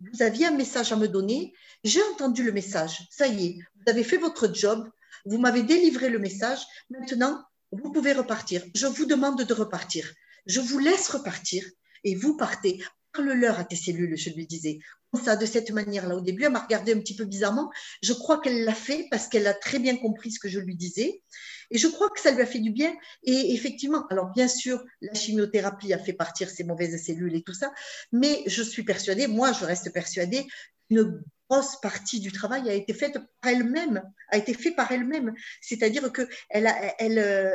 Vous aviez un message à me donner, j'ai entendu le message, ça y est, vous avez fait votre job, vous m'avez délivré le message, maintenant, vous pouvez repartir. Je vous demande de repartir. Je vous laisse repartir et vous partez. Parle-leur à tes cellules, je lui disais. Ça, de cette manière-là. Au début, elle m'a regardé un petit peu bizarrement. Je crois qu'elle l'a fait parce qu'elle a très bien compris ce que je lui disais. Et je crois que ça lui a fait du bien. Et effectivement, alors bien sûr, la chimiothérapie a fait partir ces mauvaises cellules et tout ça. Mais je suis persuadée, moi, je reste persuadée qu'une grosse partie du travail a été faite par elle-même, a été fait par elle-même. C'est-à-dire que elle a, euh,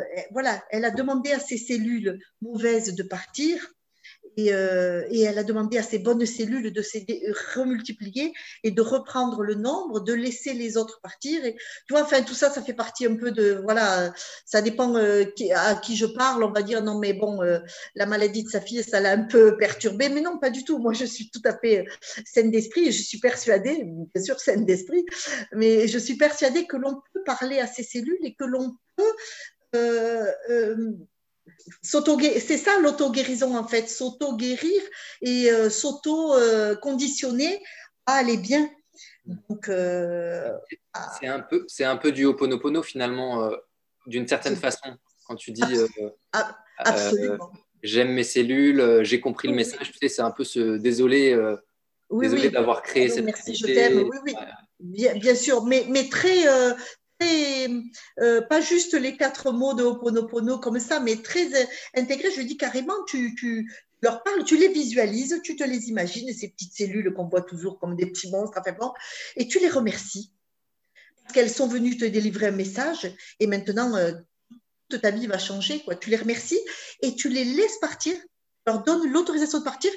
a demandé à ces cellules mauvaises de partir euh, et, elle a demandé à ses bonnes cellules de se remultiplier et de reprendre le nombre, de laisser les autres partir. Enfin, tout ça, ça fait partie un peu de, voilà, ça dépend euh, à qui je parle. On va dire, non, mais bon, euh, la maladie de sa fille, ça l'a un peu perturbée. Mais non, pas du tout. Moi, je suis tout à fait saine d'esprit je suis persuadée, bien sûr, saine d'esprit, mais je suis persuadée que l'on peut parler à ces cellules et que l'on peut c'est ça l'auto-guérison en fait, s'auto-guérir et euh, s'auto-conditionner à aller bien. Donc, euh, c'est un peu, c'est un peu du Ho'oponopono finalement, euh, d'une certaine façon, quand tu dis. J'aime mes cellules, j'ai compris le message. Tu sais, c'est un peu ce désolé, désolé d'avoir créé cette merci, je t'aime. Oui, oui. Bien, bien, sûr, mais, mais très, euh, pas juste les quatre mots de Ho'oponopono comme ça, mais très intégré. Je dis carrément, tu, tu, leur parles, tu les visualises, tu te les imagines, ces petites cellules qu'on voit toujours comme des petits monstres, enfin bon, et tu les remercies parce qu'elles sont venues te délivrer un message et maintenant euh, toute ta vie va changer. Quoi. Tu les remercies et tu les laisses partir, leur donnes l'autorisation de partir,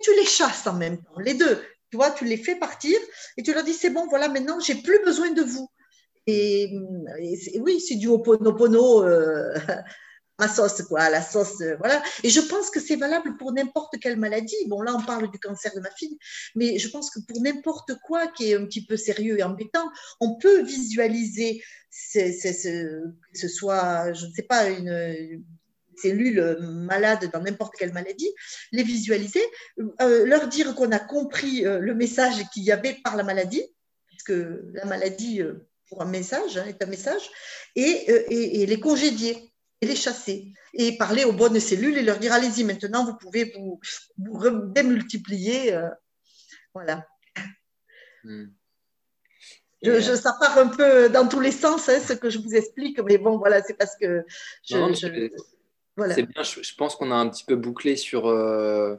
tu les chasses en même temps, les deux. Tu vois, tu les fais partir et tu leur dis c'est bon, voilà, maintenant j'ai plus besoin de vous. Et, oui, c'est du oponopono euh, à sauce, quoi, la sauce, euh, voilà. Et je pense que c'est valable pour n'importe quelle maladie. Bon, là, on parle du cancer de ma fille, mais je pense que pour n'importe quoi qui est un petit peu sérieux et embêtant, on peut visualiser, que ce soit, je ne sais pas, une, cellule malade dans n'importe quelle maladie, les visualiser, euh, leur dire qu'on a compris le message qu'il y avait par la maladie, puisque la maladie pour un message, hein, est un message, euh, et, et, les congédier et les chasser et parler aux bonnes cellules et leur dire allez-y maintenant vous pouvez vous, démultiplier euh, voilà hmm. je, ça part un peu dans tous les sens hein, ce que je vous explique mais bon voilà c'est parce que je, voilà. c'est bien je, pense qu'on a un petit peu bouclé sur euh,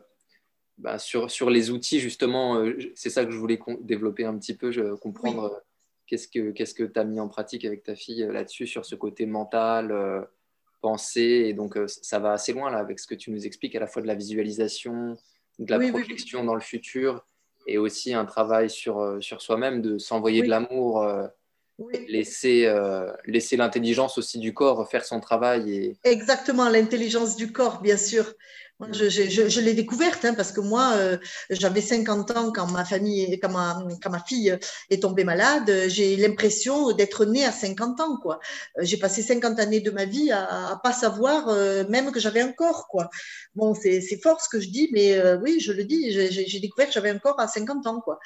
bah, sur, sur les outils justement c'est ça que je voulais développer un petit peu je, comprendre Qu'est-ce que tu as mis en pratique avec ta fille euh, là-dessus, sur ce côté mental, euh, pensée? Et donc, euh, ça va assez loin là, avec ce que tu nous expliques, à la fois de la visualisation, de la projection dans le futur, et aussi un travail sur, sur soi-même, de s'envoyer de l'amour, laisser, laisser l'intelligence aussi du corps faire son travail. Et... Exactement, l'intelligence du corps, bien sûr. Je, je, je l'ai découverte hein, parce que moi, euh, j'avais 50 ans quand ma famille, quand ma, quand ma fille est tombée malade. J'ai l'impression d'être née à 50 ans, quoi. Euh, j'ai passé 50 années de ma vie à, à pas savoir euh, même que j'avais un corps, quoi. Bon, c'est fort ce que je dis, mais oui, je le dis. J'ai découvert que j'avais un corps à 50 ans, quoi.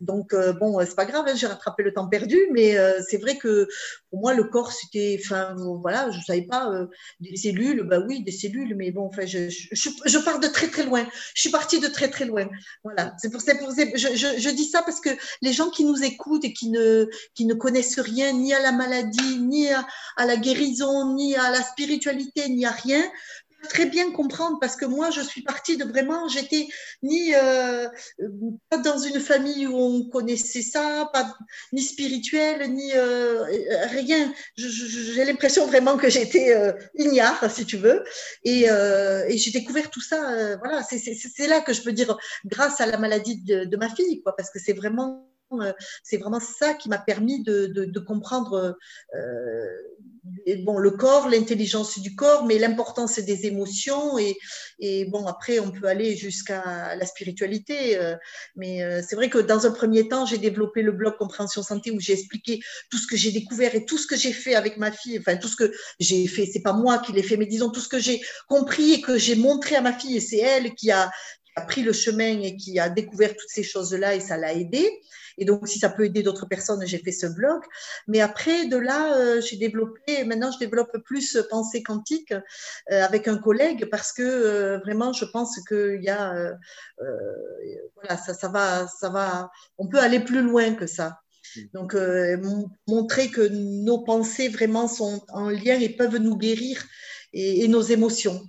Donc bon, c'est pas grave, hein, j'ai rattrapé le temps perdu, mais c'est vrai que pour moi, le corps, c'était, enfin, voilà, je savais pas des cellules, bah oui, des cellules, mais bon, enfin, je, je je pars de très très loin. Je suis partie de très très loin. Voilà. C'est pour. Je, je, je, dis ça parce que les gens qui nous écoutent et qui ne qui ne connaissent rien ni à la maladie, ni à, à la guérison, ni à la spiritualité, ni à rien, très bien comprendre parce que moi, je suis partie de vraiment, j'étais ni euh, pas dans une famille où on connaissait ça, pas ni spirituel, ni euh, rien. J'ai l'impression vraiment que j'étais euh, ignare, si tu veux, et, et j'ai découvert tout ça. voilà, c'est là que je peux dire grâce à la maladie de, de ma fille, quoi, parce que c'est vraiment euh, c'est vraiment ça qui m'a permis de, comprendre euh, bon, le corps, l'intelligence du corps, mais l'importance des émotions. Et, bon, après, on peut aller jusqu'à la spiritualité. Euh, mais c'est vrai que dans un premier temps, j'ai développé le blog Compréhension Santé où j'ai expliqué tout ce que j'ai découvert et tout ce que j'ai fait avec ma fille. Enfin, tout ce que j'ai fait, c'est pas moi qui l'ai fait, mais disons tout ce que j'ai compris et que j'ai montré à ma fille. Et c'est elle qui a, a pris le chemin et qui a découvert toutes ces choses-là et ça l'a aidé. Et donc, si ça peut aider d'autres personnes, j'ai fait ce blog. Mais après, de là, euh, j'ai développé, maintenant, je développe plus pensée quantique euh, avec un collègue parce que euh, vraiment, je pense qu'il y a, voilà, ça, ça, va, ça va, on peut aller plus loin que ça. Mm. Donc, montrer que nos pensées vraiment sont en lien et peuvent nous guérir et, et nos émotions.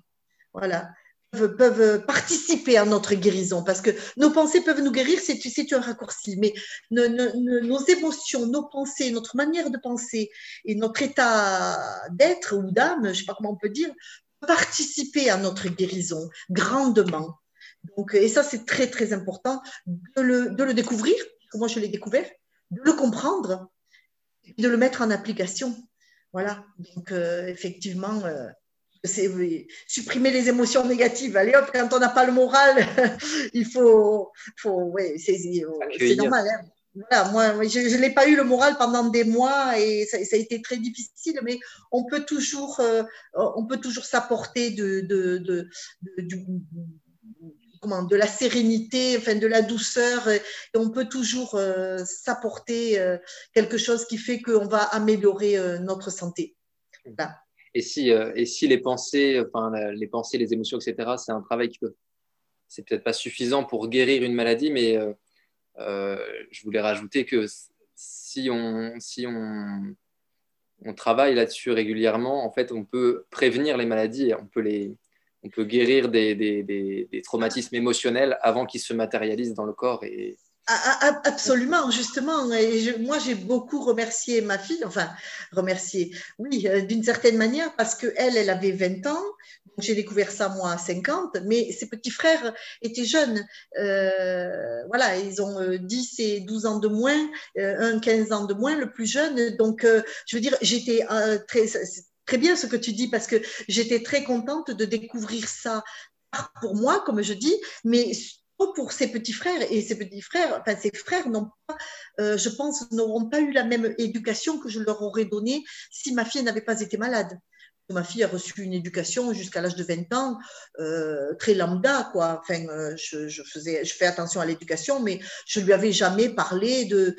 Voilà peuvent participer à notre guérison parce que nos pensées peuvent nous guérir, c'est un raccourci, mais nos émotions, nos pensées, notre manière de penser et notre état d'être ou d'âme, je ne sais pas comment on peut dire, participer à notre guérison grandement. Donc, et ça, c'est très, très important de le, de le découvrir, comme je l'ai découvert, de le comprendre, et de le mettre en application. Voilà. Donc, euh, effectivement, euh, c'est supprimer les émotions négatives. Allez hop, quand on n'a pas le moral, il faut. faut ouais, c'est normal. Hein. Voilà, moi, je ne l'ai pas eu le moral pendant des mois et ça, a été très difficile, mais on peut toujours, euh, on peut toujours s'apporter de, de, de, comment, de la sérénité, enfin, de la douceur, et on peut toujours euh, s'apporter euh, quelque chose qui fait qu'on va améliorer notre santé. Et si, et si les pensées, enfin, les pensées, les émotions, etc., c'est un travail qui peut, c'est peut-être pas suffisant pour guérir une maladie, mais euh, je voulais rajouter que si on, si on, on travaille là-dessus régulièrement, en fait, on peut prévenir les maladies, on peut, les, on peut guérir des, des, des, traumatismes émotionnels avant qu'ils se matérialisent dans le corps et, absolument, justement. Et moi, j'ai beaucoup remercié ma fille, enfin, remercié, oui, euh, d'une certaine manière, parce qu'elle, elle avait 20 ans. J'ai découvert ça, moi, à 50, mais ses petits frères étaient jeunes. Euh, voilà, ils ont 10 euh, et 12 ans de moins, un 15 ans de moins, le plus jeune. Donc, je veux dire, j'étais très, très bien ce que tu dis, parce que j'étais très contente de découvrir ça pour moi, comme je dis, mais pour ses petits frères. Et ses petits frères, enfin ses frères n'ont pas, euh, je pense, n'auront pas eu la même éducation que je leur aurais donnée si ma fille n'avait pas été malade. Ma fille a reçu une éducation jusqu'à l'âge de 20 ans, euh, très lambda, quoi. Enfin, euh, je, fais attention à l'éducation, mais je lui avais jamais parlé de,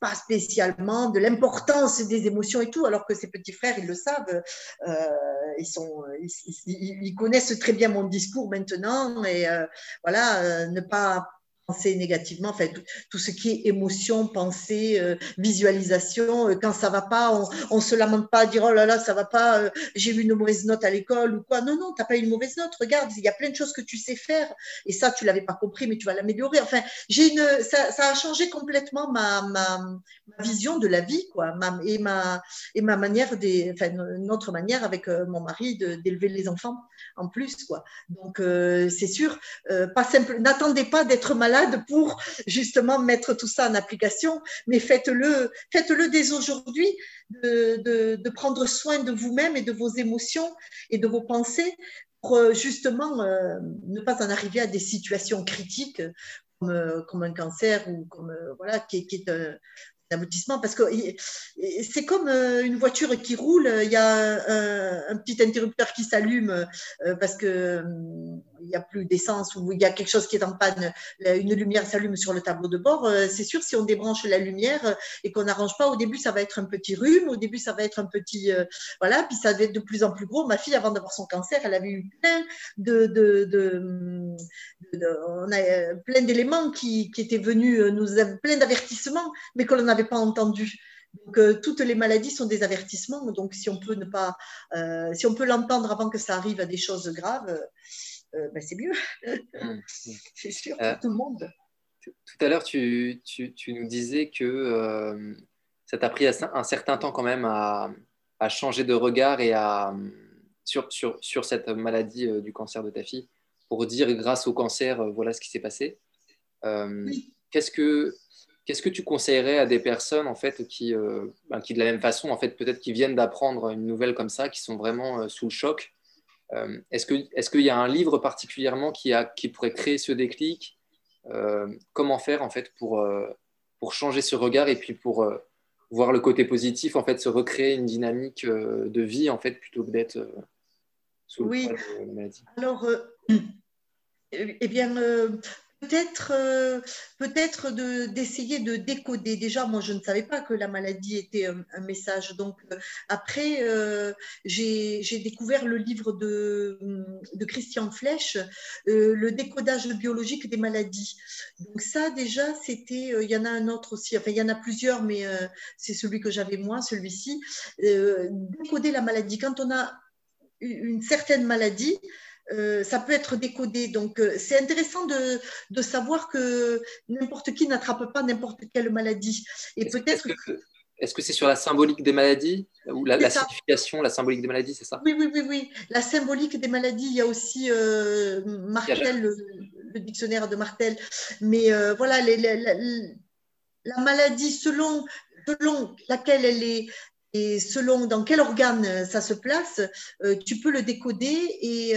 pas spécialement, de l'importance des émotions et tout, alors que ses petits frères, ils le savent. Euh, ils, ils, connaissent très bien mon discours maintenant, et voilà, ne pas penser négativement, enfin, tout, ce qui est émotion, pensée, euh, visualisation. Euh, quand ça va pas, on, ne se lamente pas dire oh là là, ça va pas, euh, j'ai eu une mauvaise note à l'école ou quoi. Non, non, tu n'as pas eu une mauvaise note. Regarde, il y a plein de choses que tu sais faire et ça, tu l'avais pas compris, mais tu vas l'améliorer. Enfin, j'ai une, ça, a changé complètement ma, ma, vision de la vie, quoi, et ma et ma manière des, enfin, notre manière avec mon mari d'élever les enfants en plus, quoi. Donc c'est sûr, pas simple. N'attendez pas d'être malade pour justement mettre tout ça en application, mais faites-le faites-le dès aujourd'hui, de, prendre soin de vous-même et de vos émotions et de vos pensées pour euh, justement euh, ne pas en arriver à des situations critiques comme, euh, comme un cancer ou comme voilà qui, qui est un, aboutissement. Parce que c'est comme une voiture qui roule, il y a un, petit interrupteur qui s'allume parce que il n'y a plus d'essence ou il y a quelque chose qui est en panne, une lumière s'allume sur le tableau de bord, euh, c'est sûr, si on débranche la lumière euh, et qu'on n'arrange pas, au début, ça va être un petit rhume, au début, ça va être un petit. Euh, voilà, puis ça va être de plus en plus gros. Ma fille, avant d'avoir son cancer, elle avait eu plein de. de, a plein d'éléments qui, qui, étaient venus, nous plein d'avertissements, mais que l'on n'avait pas entendu. Donc, toutes les maladies sont des avertissements. Donc, si on peut ne pas, si on peut l'entendre avant que ça arrive à des choses graves, euh, ben, c'est mieux. Mm. c'est sûr pour euh, tout le monde. Tout à l'heure, tu, tu, tu, nous disais que euh, ça t'a pris un certain temps quand même à, à changer de regard et à, sur, sur, sur cette maladie du cancer de ta fille pour dire grâce au cancer, voilà ce qui s'est passé. Qu'est-ce que Qu'est-ce que tu conseillerais à des personnes en fait qui, qui de la même façon en fait peut-être qui viennent d'apprendre une nouvelle comme ça, qui sont vraiment sous le choc euh, est-ce qu'il est y a un livre particulièrement qui, a, qui pourrait créer ce déclic? Euh, Comment faire en fait pour, euh, pour changer ce regard et puis pour voir le côté positif, en fait, se recréer une dynamique de vie en fait plutôt que d'être sous le oui. de la maladie? Alors, eh bien, Peut-être euh, peut-être d'essayer de, décoder. Déjà, moi, je ne savais pas que la maladie était un, message. Donc, euh, après, euh, j'ai découvert le livre de, de Christian Flech, Le décodage biologique des maladies. Donc, ça, déjà, c'était. il y en a un autre aussi. Enfin, il y en a plusieurs, mais c'est celui que j'avais moi, celui-ci. décoder la maladie. Quand on a une certaine maladie, euh, ça peut être décodé. Donc, euh, c'est intéressant de, de, savoir que n'importe qui n'attrape pas n'importe quelle maladie. Et peut-être que... est-ce que c'est sur la symbolique des maladies ou la, signification, la symbolique des maladies, c'est ça? Oui, oui, oui, oui. La symbolique des maladies, il y a aussi euh, Martel, le, dictionnaire de Martel. Mais voilà, la, maladie, selon, selon laquelle elle est, et selon dans quel organe ça se place, euh, tu peux le décoder et,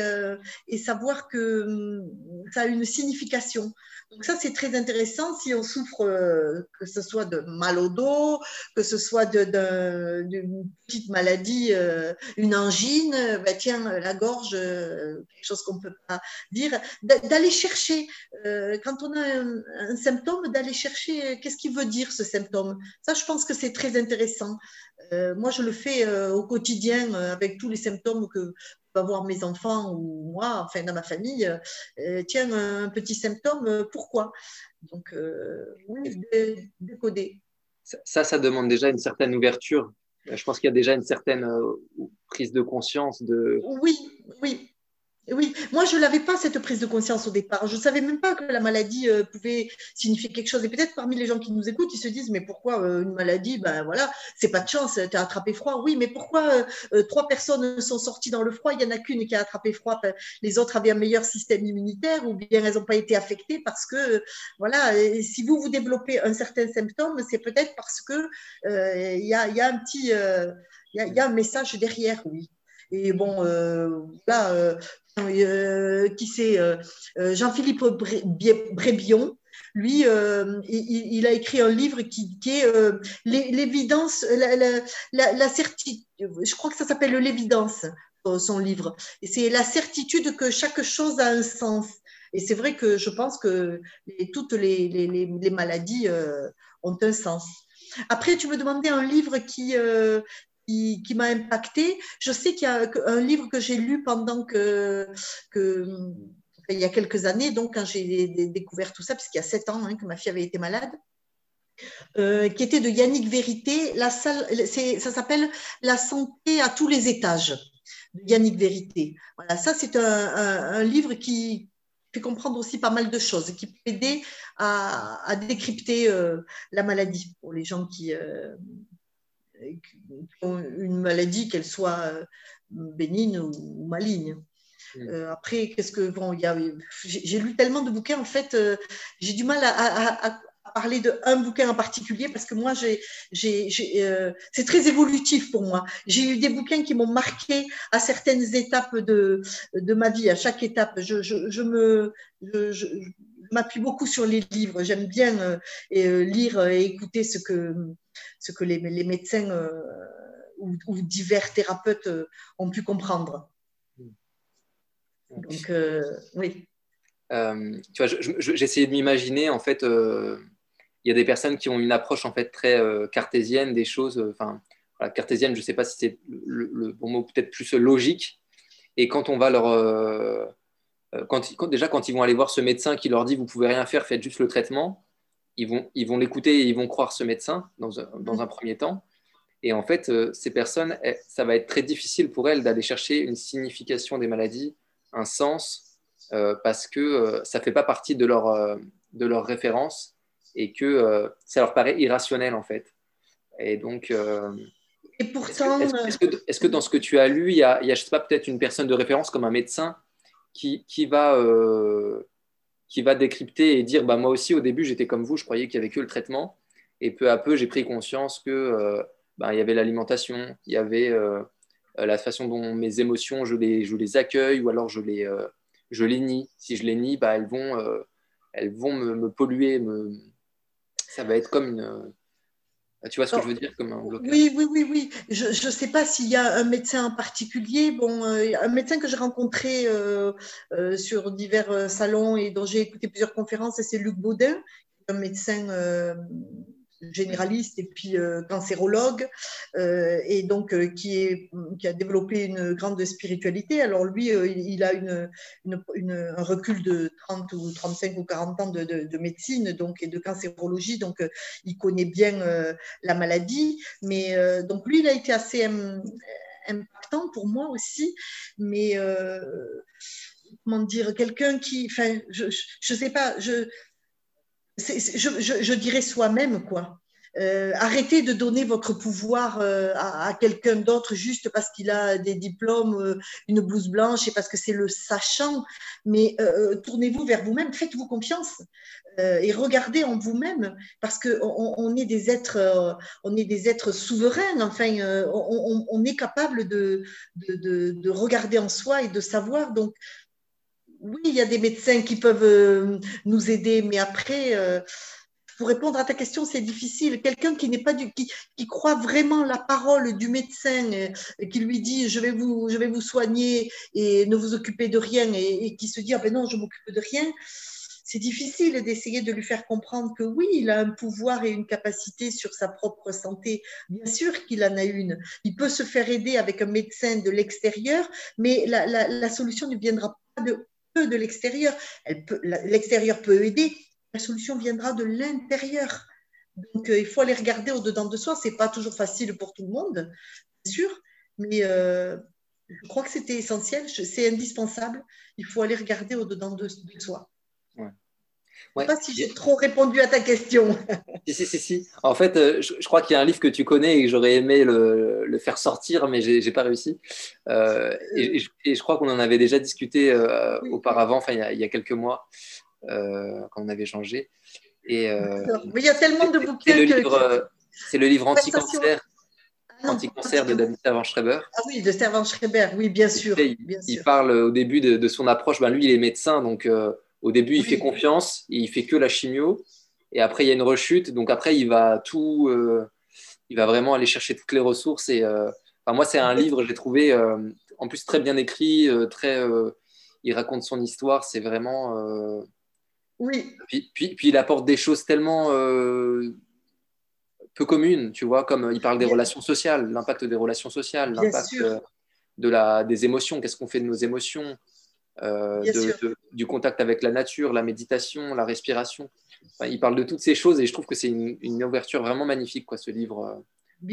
et savoir que hum, ça a une signification. Donc ça, c'est très intéressant si on souffre, euh, que ce soit de mal au dos, que ce soit d'une petite maladie, euh, une angine, ben tiens, la gorge, euh, quelque chose qu'on ne peut pas dire, d'aller chercher, quand on a un, symptôme, d'aller chercher qu'est-ce qu'il veut dire ce symptôme? Ça, je pense que c'est très intéressant. Moi, je le fais au quotidien avec tous les symptômes que voir mes enfants ou moi, enfin dans ma famille, euh, tiens, un petit symptôme, euh, pourquoi? Donc, euh, oui, décoder. Ça, ça demande déjà une certaine ouverture. Je pense qu'il y a déjà une certaine prise de conscience de. Oui, oui. Oui, moi je n'avais pas cette prise de conscience au départ. Je savais même pas que la maladie euh, pouvait signifier quelque chose. Et peut-être parmi les gens qui nous écoutent, ils se disent mais pourquoi euh, une maladie? Ben voilà, c'est pas de chance, tu as attrapé froid. Oui, mais pourquoi euh, trois personnes sont sorties dans le froid? Il y en a qu'une qui a attrapé froid. Les autres avaient un meilleur système immunitaire ou bien elles n'ont pas été affectées parce que voilà, si vous vous développez un certain symptôme, c'est peut-être parce que il y a, y, a, un petit, il y, a un message derrière, oui. Et bon, là, euh, qui c'est euh, euh, Jean-Philippe Brébion. Lui, il, a écrit un livre qui, est l'évidence, la, certitude. Je crois que ça s'appelle l'évidence, son livre. C'est la certitude que chaque chose a un sens. Et c'est vrai que je pense que toutes les maladies ont un sens. Après, tu me demandais un livre qui, qui, m'a impacté. Je sais qu'il y a un livre que j'ai lu pendant que, il y a quelques années, donc quand j'ai découvert tout ça, parce qu'il y a sept ans hein, que ma fille avait été malade, euh, qui était de Yannick Vérité. La salle, ça s'appelle La santé à tous les étages de Yannick Vérité. Voilà, ça c'est un, livre qui fait comprendre aussi pas mal de choses, qui peut aider à, décrypter euh, la maladie pour les gens qui, euh, une maladie, qu'elle soit euh, bénigne ou maligne. Mm. Euh, après, qu'est-ce que bon, j'ai lu tellement de bouquins en fait, euh, j'ai du mal à, parler de un bouquin en particulier parce que moi, j'ai, c'est très évolutif pour moi. J'ai eu des bouquins qui m'ont marqué à certaines étapes de, de ma vie, à chaque étape. Je, je, me, je, m'appuie beaucoup sur les livres. J'aime bien lire et écouter ce que ce que les, médecins euh, ou, divers thérapeutes euh, ont pu comprendre. Donc, euh, oui. tu vois, essayé de m'imaginer, en fait, il y a des personnes qui ont une approche en fait très cartésienne des choses. Enfin, cartésienne, je ne sais pas si c'est le, bon mot, peut-être plus logique. Et quand on va leur, quand, déjà quand ils vont aller voir ce médecin qui leur dit vous pouvez rien faire, faites juste le traitement, ils vont ils vont l'écouter et ils vont croire ce médecin dans un, dans un premier temps. Et en fait, euh, ces personnes, ça va être très difficile pour elles d'aller chercher une signification des maladies, un sens, euh, parce que euh, ça ne fait pas partie de leur, de leur référence et que ça leur paraît irrationnel en fait. Et donc, et pourtant, est-ce que, est que, dans ce que tu as lu, il y a, il y a je sais pas, peut-être une personne de référence comme un médecin qui, qui va qui va décrypter et dire bah, moi aussi, au début, j'étais comme vous, je croyais qu'il n'y avait que le traitement. Et peu à peu, j'ai pris conscience que euh, bah, il y avait l'alimentation, il y avait euh, la façon dont mes émotions, je les, je les accueille ou alors je les, euh, je les nie. Si je les nie, bah, elles vont, elles vont me, me polluer. Me... Ça va être comme une ah, tu vois ce que je veux dire comme un blocage Oui, oui, oui, oui. Je ne sais pas s'il y a un médecin en particulier. Bon, euh, un médecin que j'ai rencontré euh, euh, sur divers salons et dont j'ai écouté plusieurs conférences, c'est Luc Baudin, un médecin généraliste et puis euh, cancérologue, euh, et donc euh, qui, a développé une grande spiritualité. Alors lui, il a un recul de 30 ou 35 ou 40 ans de, de, médecine donc, et de cancérologie, donc il connaît bien la maladie. Mais donc lui, il a été assez impactant pour moi aussi, mais comment dire, quelqu'un qui, enfin, je ne sais pas, je, dirais soi-même, quoi. euh, arrêtez de donner votre pouvoir euh, à, quelqu'un d'autre juste parce qu'il a des diplômes, euh, une blouse blanche et parce que c'est le sachant. Mais tournez-vous vers vous-même, faites-vous confiance et regardez en vous-même parce que on, est des êtres, est des êtres souverains. Enfin, on, est capable de, de, de, regarder en soi et de savoir. Donc, oui, il y a des médecins qui peuvent nous aider, mais après pour répondre à ta question, c'est difficile. Quelqu'un qui n'est pas du, qui, croit vraiment la parole du médecin, euh, qui lui dit je vais vous, soigner et ne vous occupez de rien, et, qui se dit ah ben non, je m'occupe de rien. C'est difficile d'essayer de lui faire comprendre que oui, il a un pouvoir et une capacité sur sa propre santé. Bien sûr qu'il en a une. Il peut se faire aider avec un médecin de l'extérieur, mais la, solution ne viendra pas de, de l'extérieur. L'extérieur peut aider, la solution viendra de l'intérieur. Donc, euh, il faut aller regarder au-dedans de soi. Ce n'est pas toujours facile pour tout le monde, bien sûr, mais euh, je crois que c'était essentiel, c'est indispensable. Il faut aller regarder au-dedans de, soi. Je ne sais pas si j'ai trop répondu à ta question. si, si, si, si. En fait, euh, je, crois qu'il y a un livre que tu connais et que j'aurais aimé le, faire sortir, mais je n'ai pas réussi. et, je crois qu'on en avait déjà discuté auparavant, enfin, il y, a, quelques mois. Euh, quand on avait changé. Et, euh, il y a tellement de bouquins. C'est le, livre, c'est le livre Anti-cancer. Ah Anti-cancer de David Servan-Schreiber. Ah oui, de Servan-Schreiber, oui, bien sûr. Il, parle au début de, son approche. Ben, lui, il est médecin, donc euh, au début, il fait confiance, il fait que la chimio, et après, il y a une rechute. Donc après, il va tout, il va vraiment aller chercher toutes les ressources. Et enfin, moi, c'est un livre, j'ai trouvé, en plus très bien écrit, très, il raconte son histoire. C'est vraiment oui. Puis, puis, il apporte des choses tellement euh, peu communes, tu vois, comme il parle des relations sociales, l'impact des relations sociales, l'impact euh, de la, des émotions, qu'est-ce qu'on fait de nos émotions, euh, du contact avec la nature, la méditation, la respiration. il parle de toutes ces choses et je trouve que c'est une, ouverture vraiment magnifique, quoi, ce livre,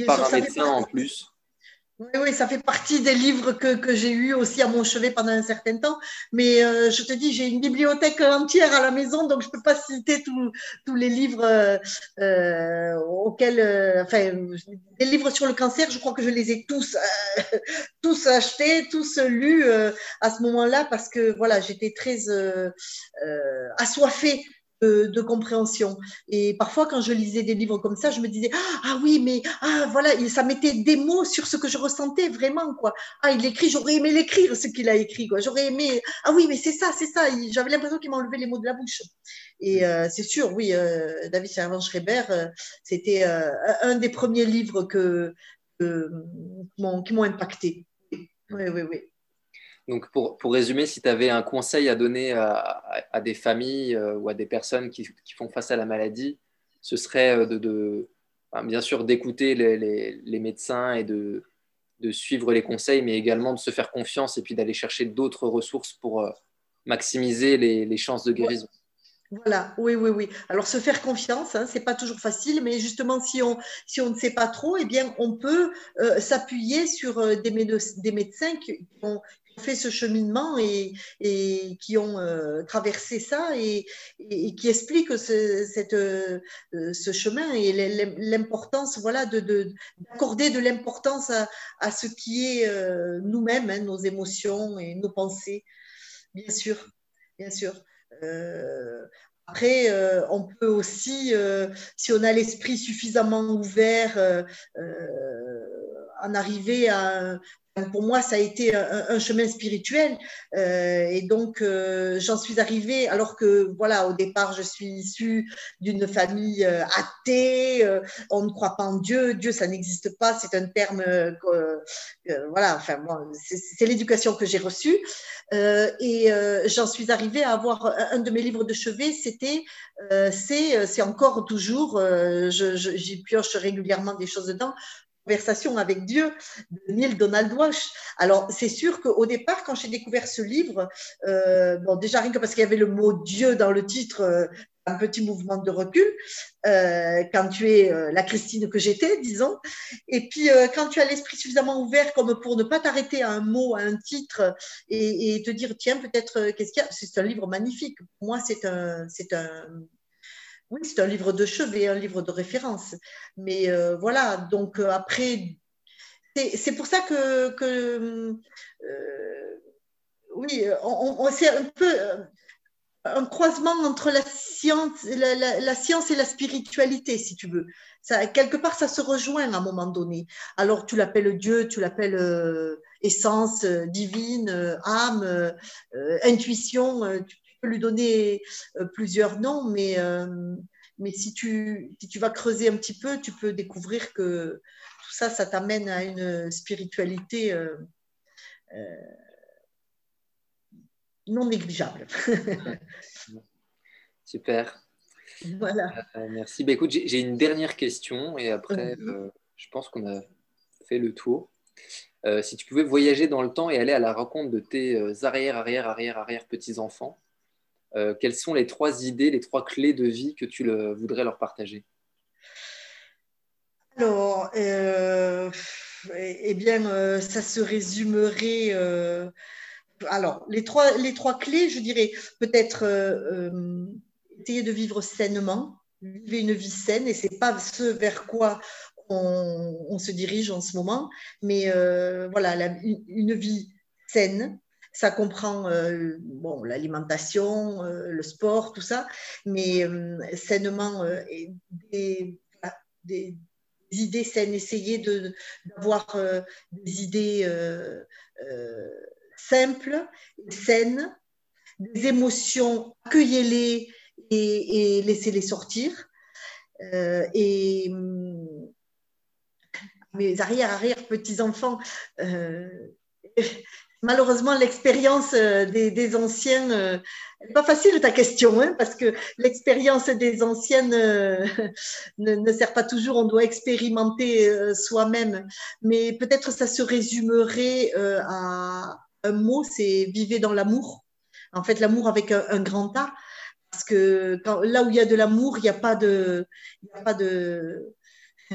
par un médecin en plus. Oui, oui, ça fait partie des livres que, que j'ai eus aussi à mon chevet pendant un certain temps. Mais euh, je te dis, j'ai une bibliothèque entière à la maison, donc je ne peux pas citer tous les livres euh, euh, auxquels. enfin, les livres sur le cancer, je crois que je les ai tous, tous achetés, tous lus à ce moment-là, parce que voilà, j'étais très assoiffée de, compréhension. Et parfois, quand je lisais des livres comme ça, je me disais ah oui, mais ah voilà, ça mettait des mots sur ce que je ressentais vraiment quoi. Ah il écrit, j'aurais aimé l'écrire ce qu'il a écrit quoi. J'aurais aimé ah oui, mais c'est ça, c'est ça. J'avais l'impression qu'il m'enlevait les mots de la bouche. Et euh, c'est sûr, oui, euh, David Servan Schreiber, euh, c'était un des premiers livres que, qui m'ont impacté. Oui, oui, oui. Donc, pour, pour, résumer, si tu avais un conseil à donner à, des familles euh, ou à des personnes qui, qui, font face à la maladie, ce serait euh, de, bien sûr d'écouter les, médecins et de, suivre les conseils, mais également de se faire confiance et puis d'aller chercher d'autres ressources pour euh, maximiser les, chances de guérison. Voilà, oui, oui, oui. Alors se faire confiance, hein, c'est pas toujours facile, mais justement si on si on ne sait pas trop, eh bien on peut s'appuyer sur des, médecins qui ont, fait ce cheminement et, qui ont euh, traversé ça et, qui expliquent ce, euh, chemin et l'importance voilà, d'accorder de, l'importance à, à, ce qui est euh, nous-mêmes, hein, nos émotions et nos pensées, bien sûr, bien sûr. Après, on peut aussi, si on a l'esprit suffisamment ouvert, en arriver à, pour moi, ça a été un, chemin spirituel. Euh, et donc, euh, j'en suis arrivée, alors que, voilà, au départ, je suis issue d'une famille euh, athée, on ne croit pas en Dieu, Dieu, ça n'existe pas, c'est un terme, voilà, enfin, c'est l'éducation que j'ai reçue. et j'en suis arrivée à avoir un de mes livres de chevet, c'était, c'est encore toujours, j'y pioche régulièrement des choses dedans, conversation avec Dieu de Neil Donald Walsh. Alors, c'est sûr qu'au départ, quand j'ai découvert ce livre, euh, bon, déjà rien que parce qu'il y avait le mot Dieu dans le titre, euh, un petit mouvement de recul, euh, quand tu es la Christine que j'étais, disons. Et puis, quand tu as l'esprit suffisamment ouvert comme pour ne pas t'arrêter à un mot, à un titre, et, et te dire, tiens, peut-être, qu'est-ce qu'il y a? C'est un livre magnifique. Pour moi, c'est un, c'est un Oui, c'est un livre de chevet, un livre de référence. Mais euh, voilà, donc euh, après, c'est pour ça que, que oui, c'est un peu un croisement entre la science, et la spiritualité, si tu veux. Quelque part, ça se rejoint à un moment donné. Alors, tu l'appelles Dieu, tu l'appelles euh, essence euh, divine, euh, âme, intuition. tu peux lui donner plusieurs noms, mais, mais si, tu, si tu vas creuser un petit peu, tu peux découvrir que tout ça, ça t'amène à une spiritualité non négligeable. Super. Voilà. Euh, merci. Bah, écoute, j'ai une dernière question et après, euh, je pense qu'on a fait le tour. Euh, si tu pouvais voyager dans le temps et aller à la rencontre de tes arrière, arrière, arrière, arrière petits-enfants, quelles sont les trois idées, les trois clés de vie que tu voudrais leur partager? Alors, eh bien, ça se résumerait alors, les trois, les trois clés, je dirais peut-être euh, euh, essayer de vivre sainement, vivre une vie saine, et c'est pas ce vers quoi on, se dirige en ce moment, mais euh, voilà, une, vie saine. Ça comprend bon, l'alimentation, le sport, tout ça, mais sainement, des, des, idées saines, essayer d'avoir des idées simples, saines, des émotions, accueillez-les et, laissez-les sortir. Euh, et mes arrière-arrière petits-enfants, euh, malheureusement, l'expérience euh, des, anciens, euh, pas facile ta question, hein, parce que l'expérience des anciennes ne, ne, sert pas toujours, on doit expérimenter soi-même, mais peut-être ça se résumerait à, un mot, c'est vivez dans l'amour. En fait, l'amour avec un, grand A. Parce que là où il y a de l'amour, il n'y. Il a pas de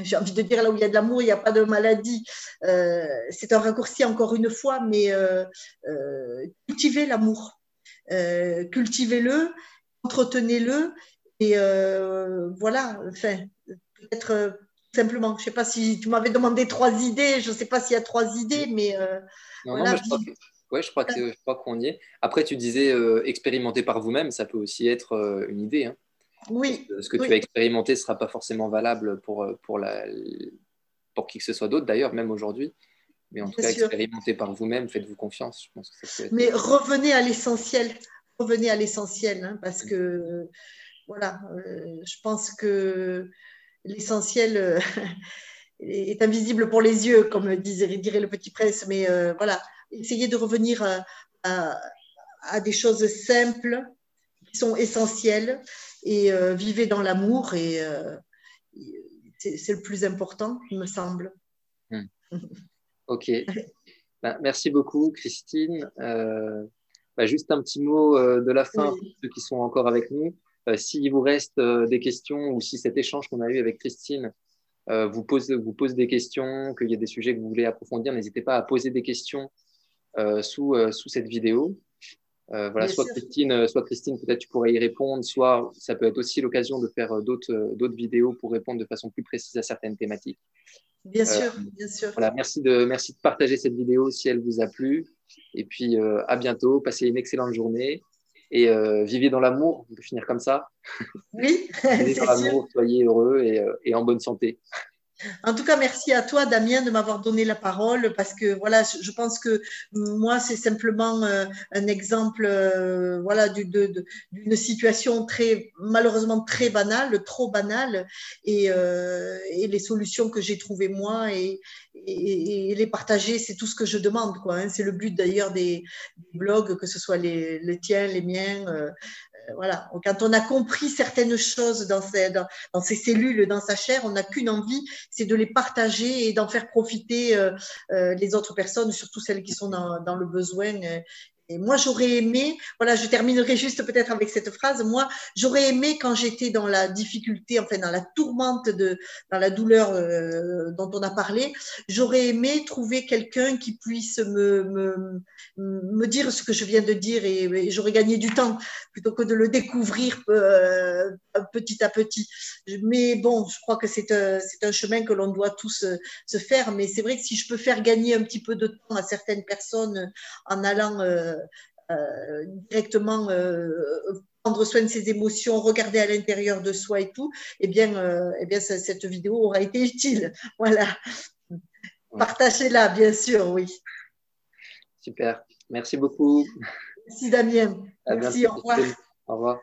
j'ai envie de dire là où il y a de l'amour, il n'y a pas de maladie. Euh, c'est un raccourci encore une fois, mais euh, euh, cultivez l'amour. cultivez-le, entretenez-le. Et voilà, enfin, peut-être simplement, je ne sais pas si tu m'avais demandé trois idées, je ne sais pas s'il y a trois idées, mais. voilà, oui, je crois que je crois qu'on y est. Après, tu disais expérimenter par vous-même, ça peut aussi être une idée. Hein. Oui. Ce que tu as expérimenté ne sera pas forcément valable pour, euh, pour, la, pour qui que ce soit d'autre, d'ailleurs, même aujourd'hui. Mais en tout cas, expérimenter par vous-même, faites-vous confiance. Je pense que Mais revenez à l'essentiel. Revenez à l'essentiel, hein, parce que, voilà, je pense que l'essentiel est invisible pour les yeux, comme disait, dirait le petit prince. Mais voilà, essayer de revenir à, des choses simples sont essentielles et euh, vivre dans l'amour et euh, c'est le plus important, il me semble. Hmm. Ok. Bah, merci beaucoup, Christine. Euh, bah, juste un petit mot de la fin pour ceux qui sont encore avec nous. S'il vous reste des questions ou si cet échange qu'on a eu avec Christine vous, pose, vous pose des questions, qu'il y a des sujets que vous voulez approfondir, n'hésitez pas à poser des questions sous, sous cette vidéo. Euh, voilà, soit Christine, soit Christine, peut-être tu pourrais y répondre, soit ça peut être aussi l'occasion de faire d'autres, d'autres vidéos pour répondre de façon plus précise à certaines thématiques. Bien sûr, bien sûr. Voilà, merci de, merci de partager cette vidéo si elle vous a plu. Et puis à bientôt, passez une excellente journée et vivez dans l'amour, on peut finir comme ça. Oui, vivez dans l'amour, soyez heureux et, et en bonne santé. En tout cas, merci à toi, Damien, de m'avoir donné la parole parce que voilà, je pense que moi, c'est simplement euh, un exemple euh, voilà, d'une situation très, malheureusement très banale, trop banale, et, euh, les solutions que j'ai trouvées moi et, les partager, c'est tout ce que je demande. Hein. C'est le but d'ailleurs des, blogs, que ce soit les tiens, les miens voilà. Quand on a compris certaines choses dans ses cellules, dans sa chair, on n'a qu'une envie, c'est de les partager et d'en faire profiter euh, euh, les autres personnes, surtout celles qui sont dans, le besoin. Et moi, j'aurais aimé, voilà, je terminerai juste peut-être avec cette phrase. Moi, j'aurais aimé quand j'étais dans la difficulté, enfin dans la tourmente de, dans la douleur euh, dont on a parlé, j'aurais aimé trouver quelqu'un qui puisse me, me, me, dire ce que je viens de dire et, j'aurais gagné du temps plutôt que de le découvrir euh, petit à petit. Mais bon, je crois que c'est un, un, chemin que l'on doit tous euh, se faire. Mais c'est vrai que si je peux faire gagner un petit peu de temps à certaines personnes en allant euh, directement euh, prendre soin de ses émotions, regarder à l'intérieur de soi et tout, eh bien, euh, eh bien cette vidéo aura été utile. Voilà. Partagez-la, bien sûr, oui. Super. Merci beaucoup. Merci Damien. Merci, au revoir. Au revoir.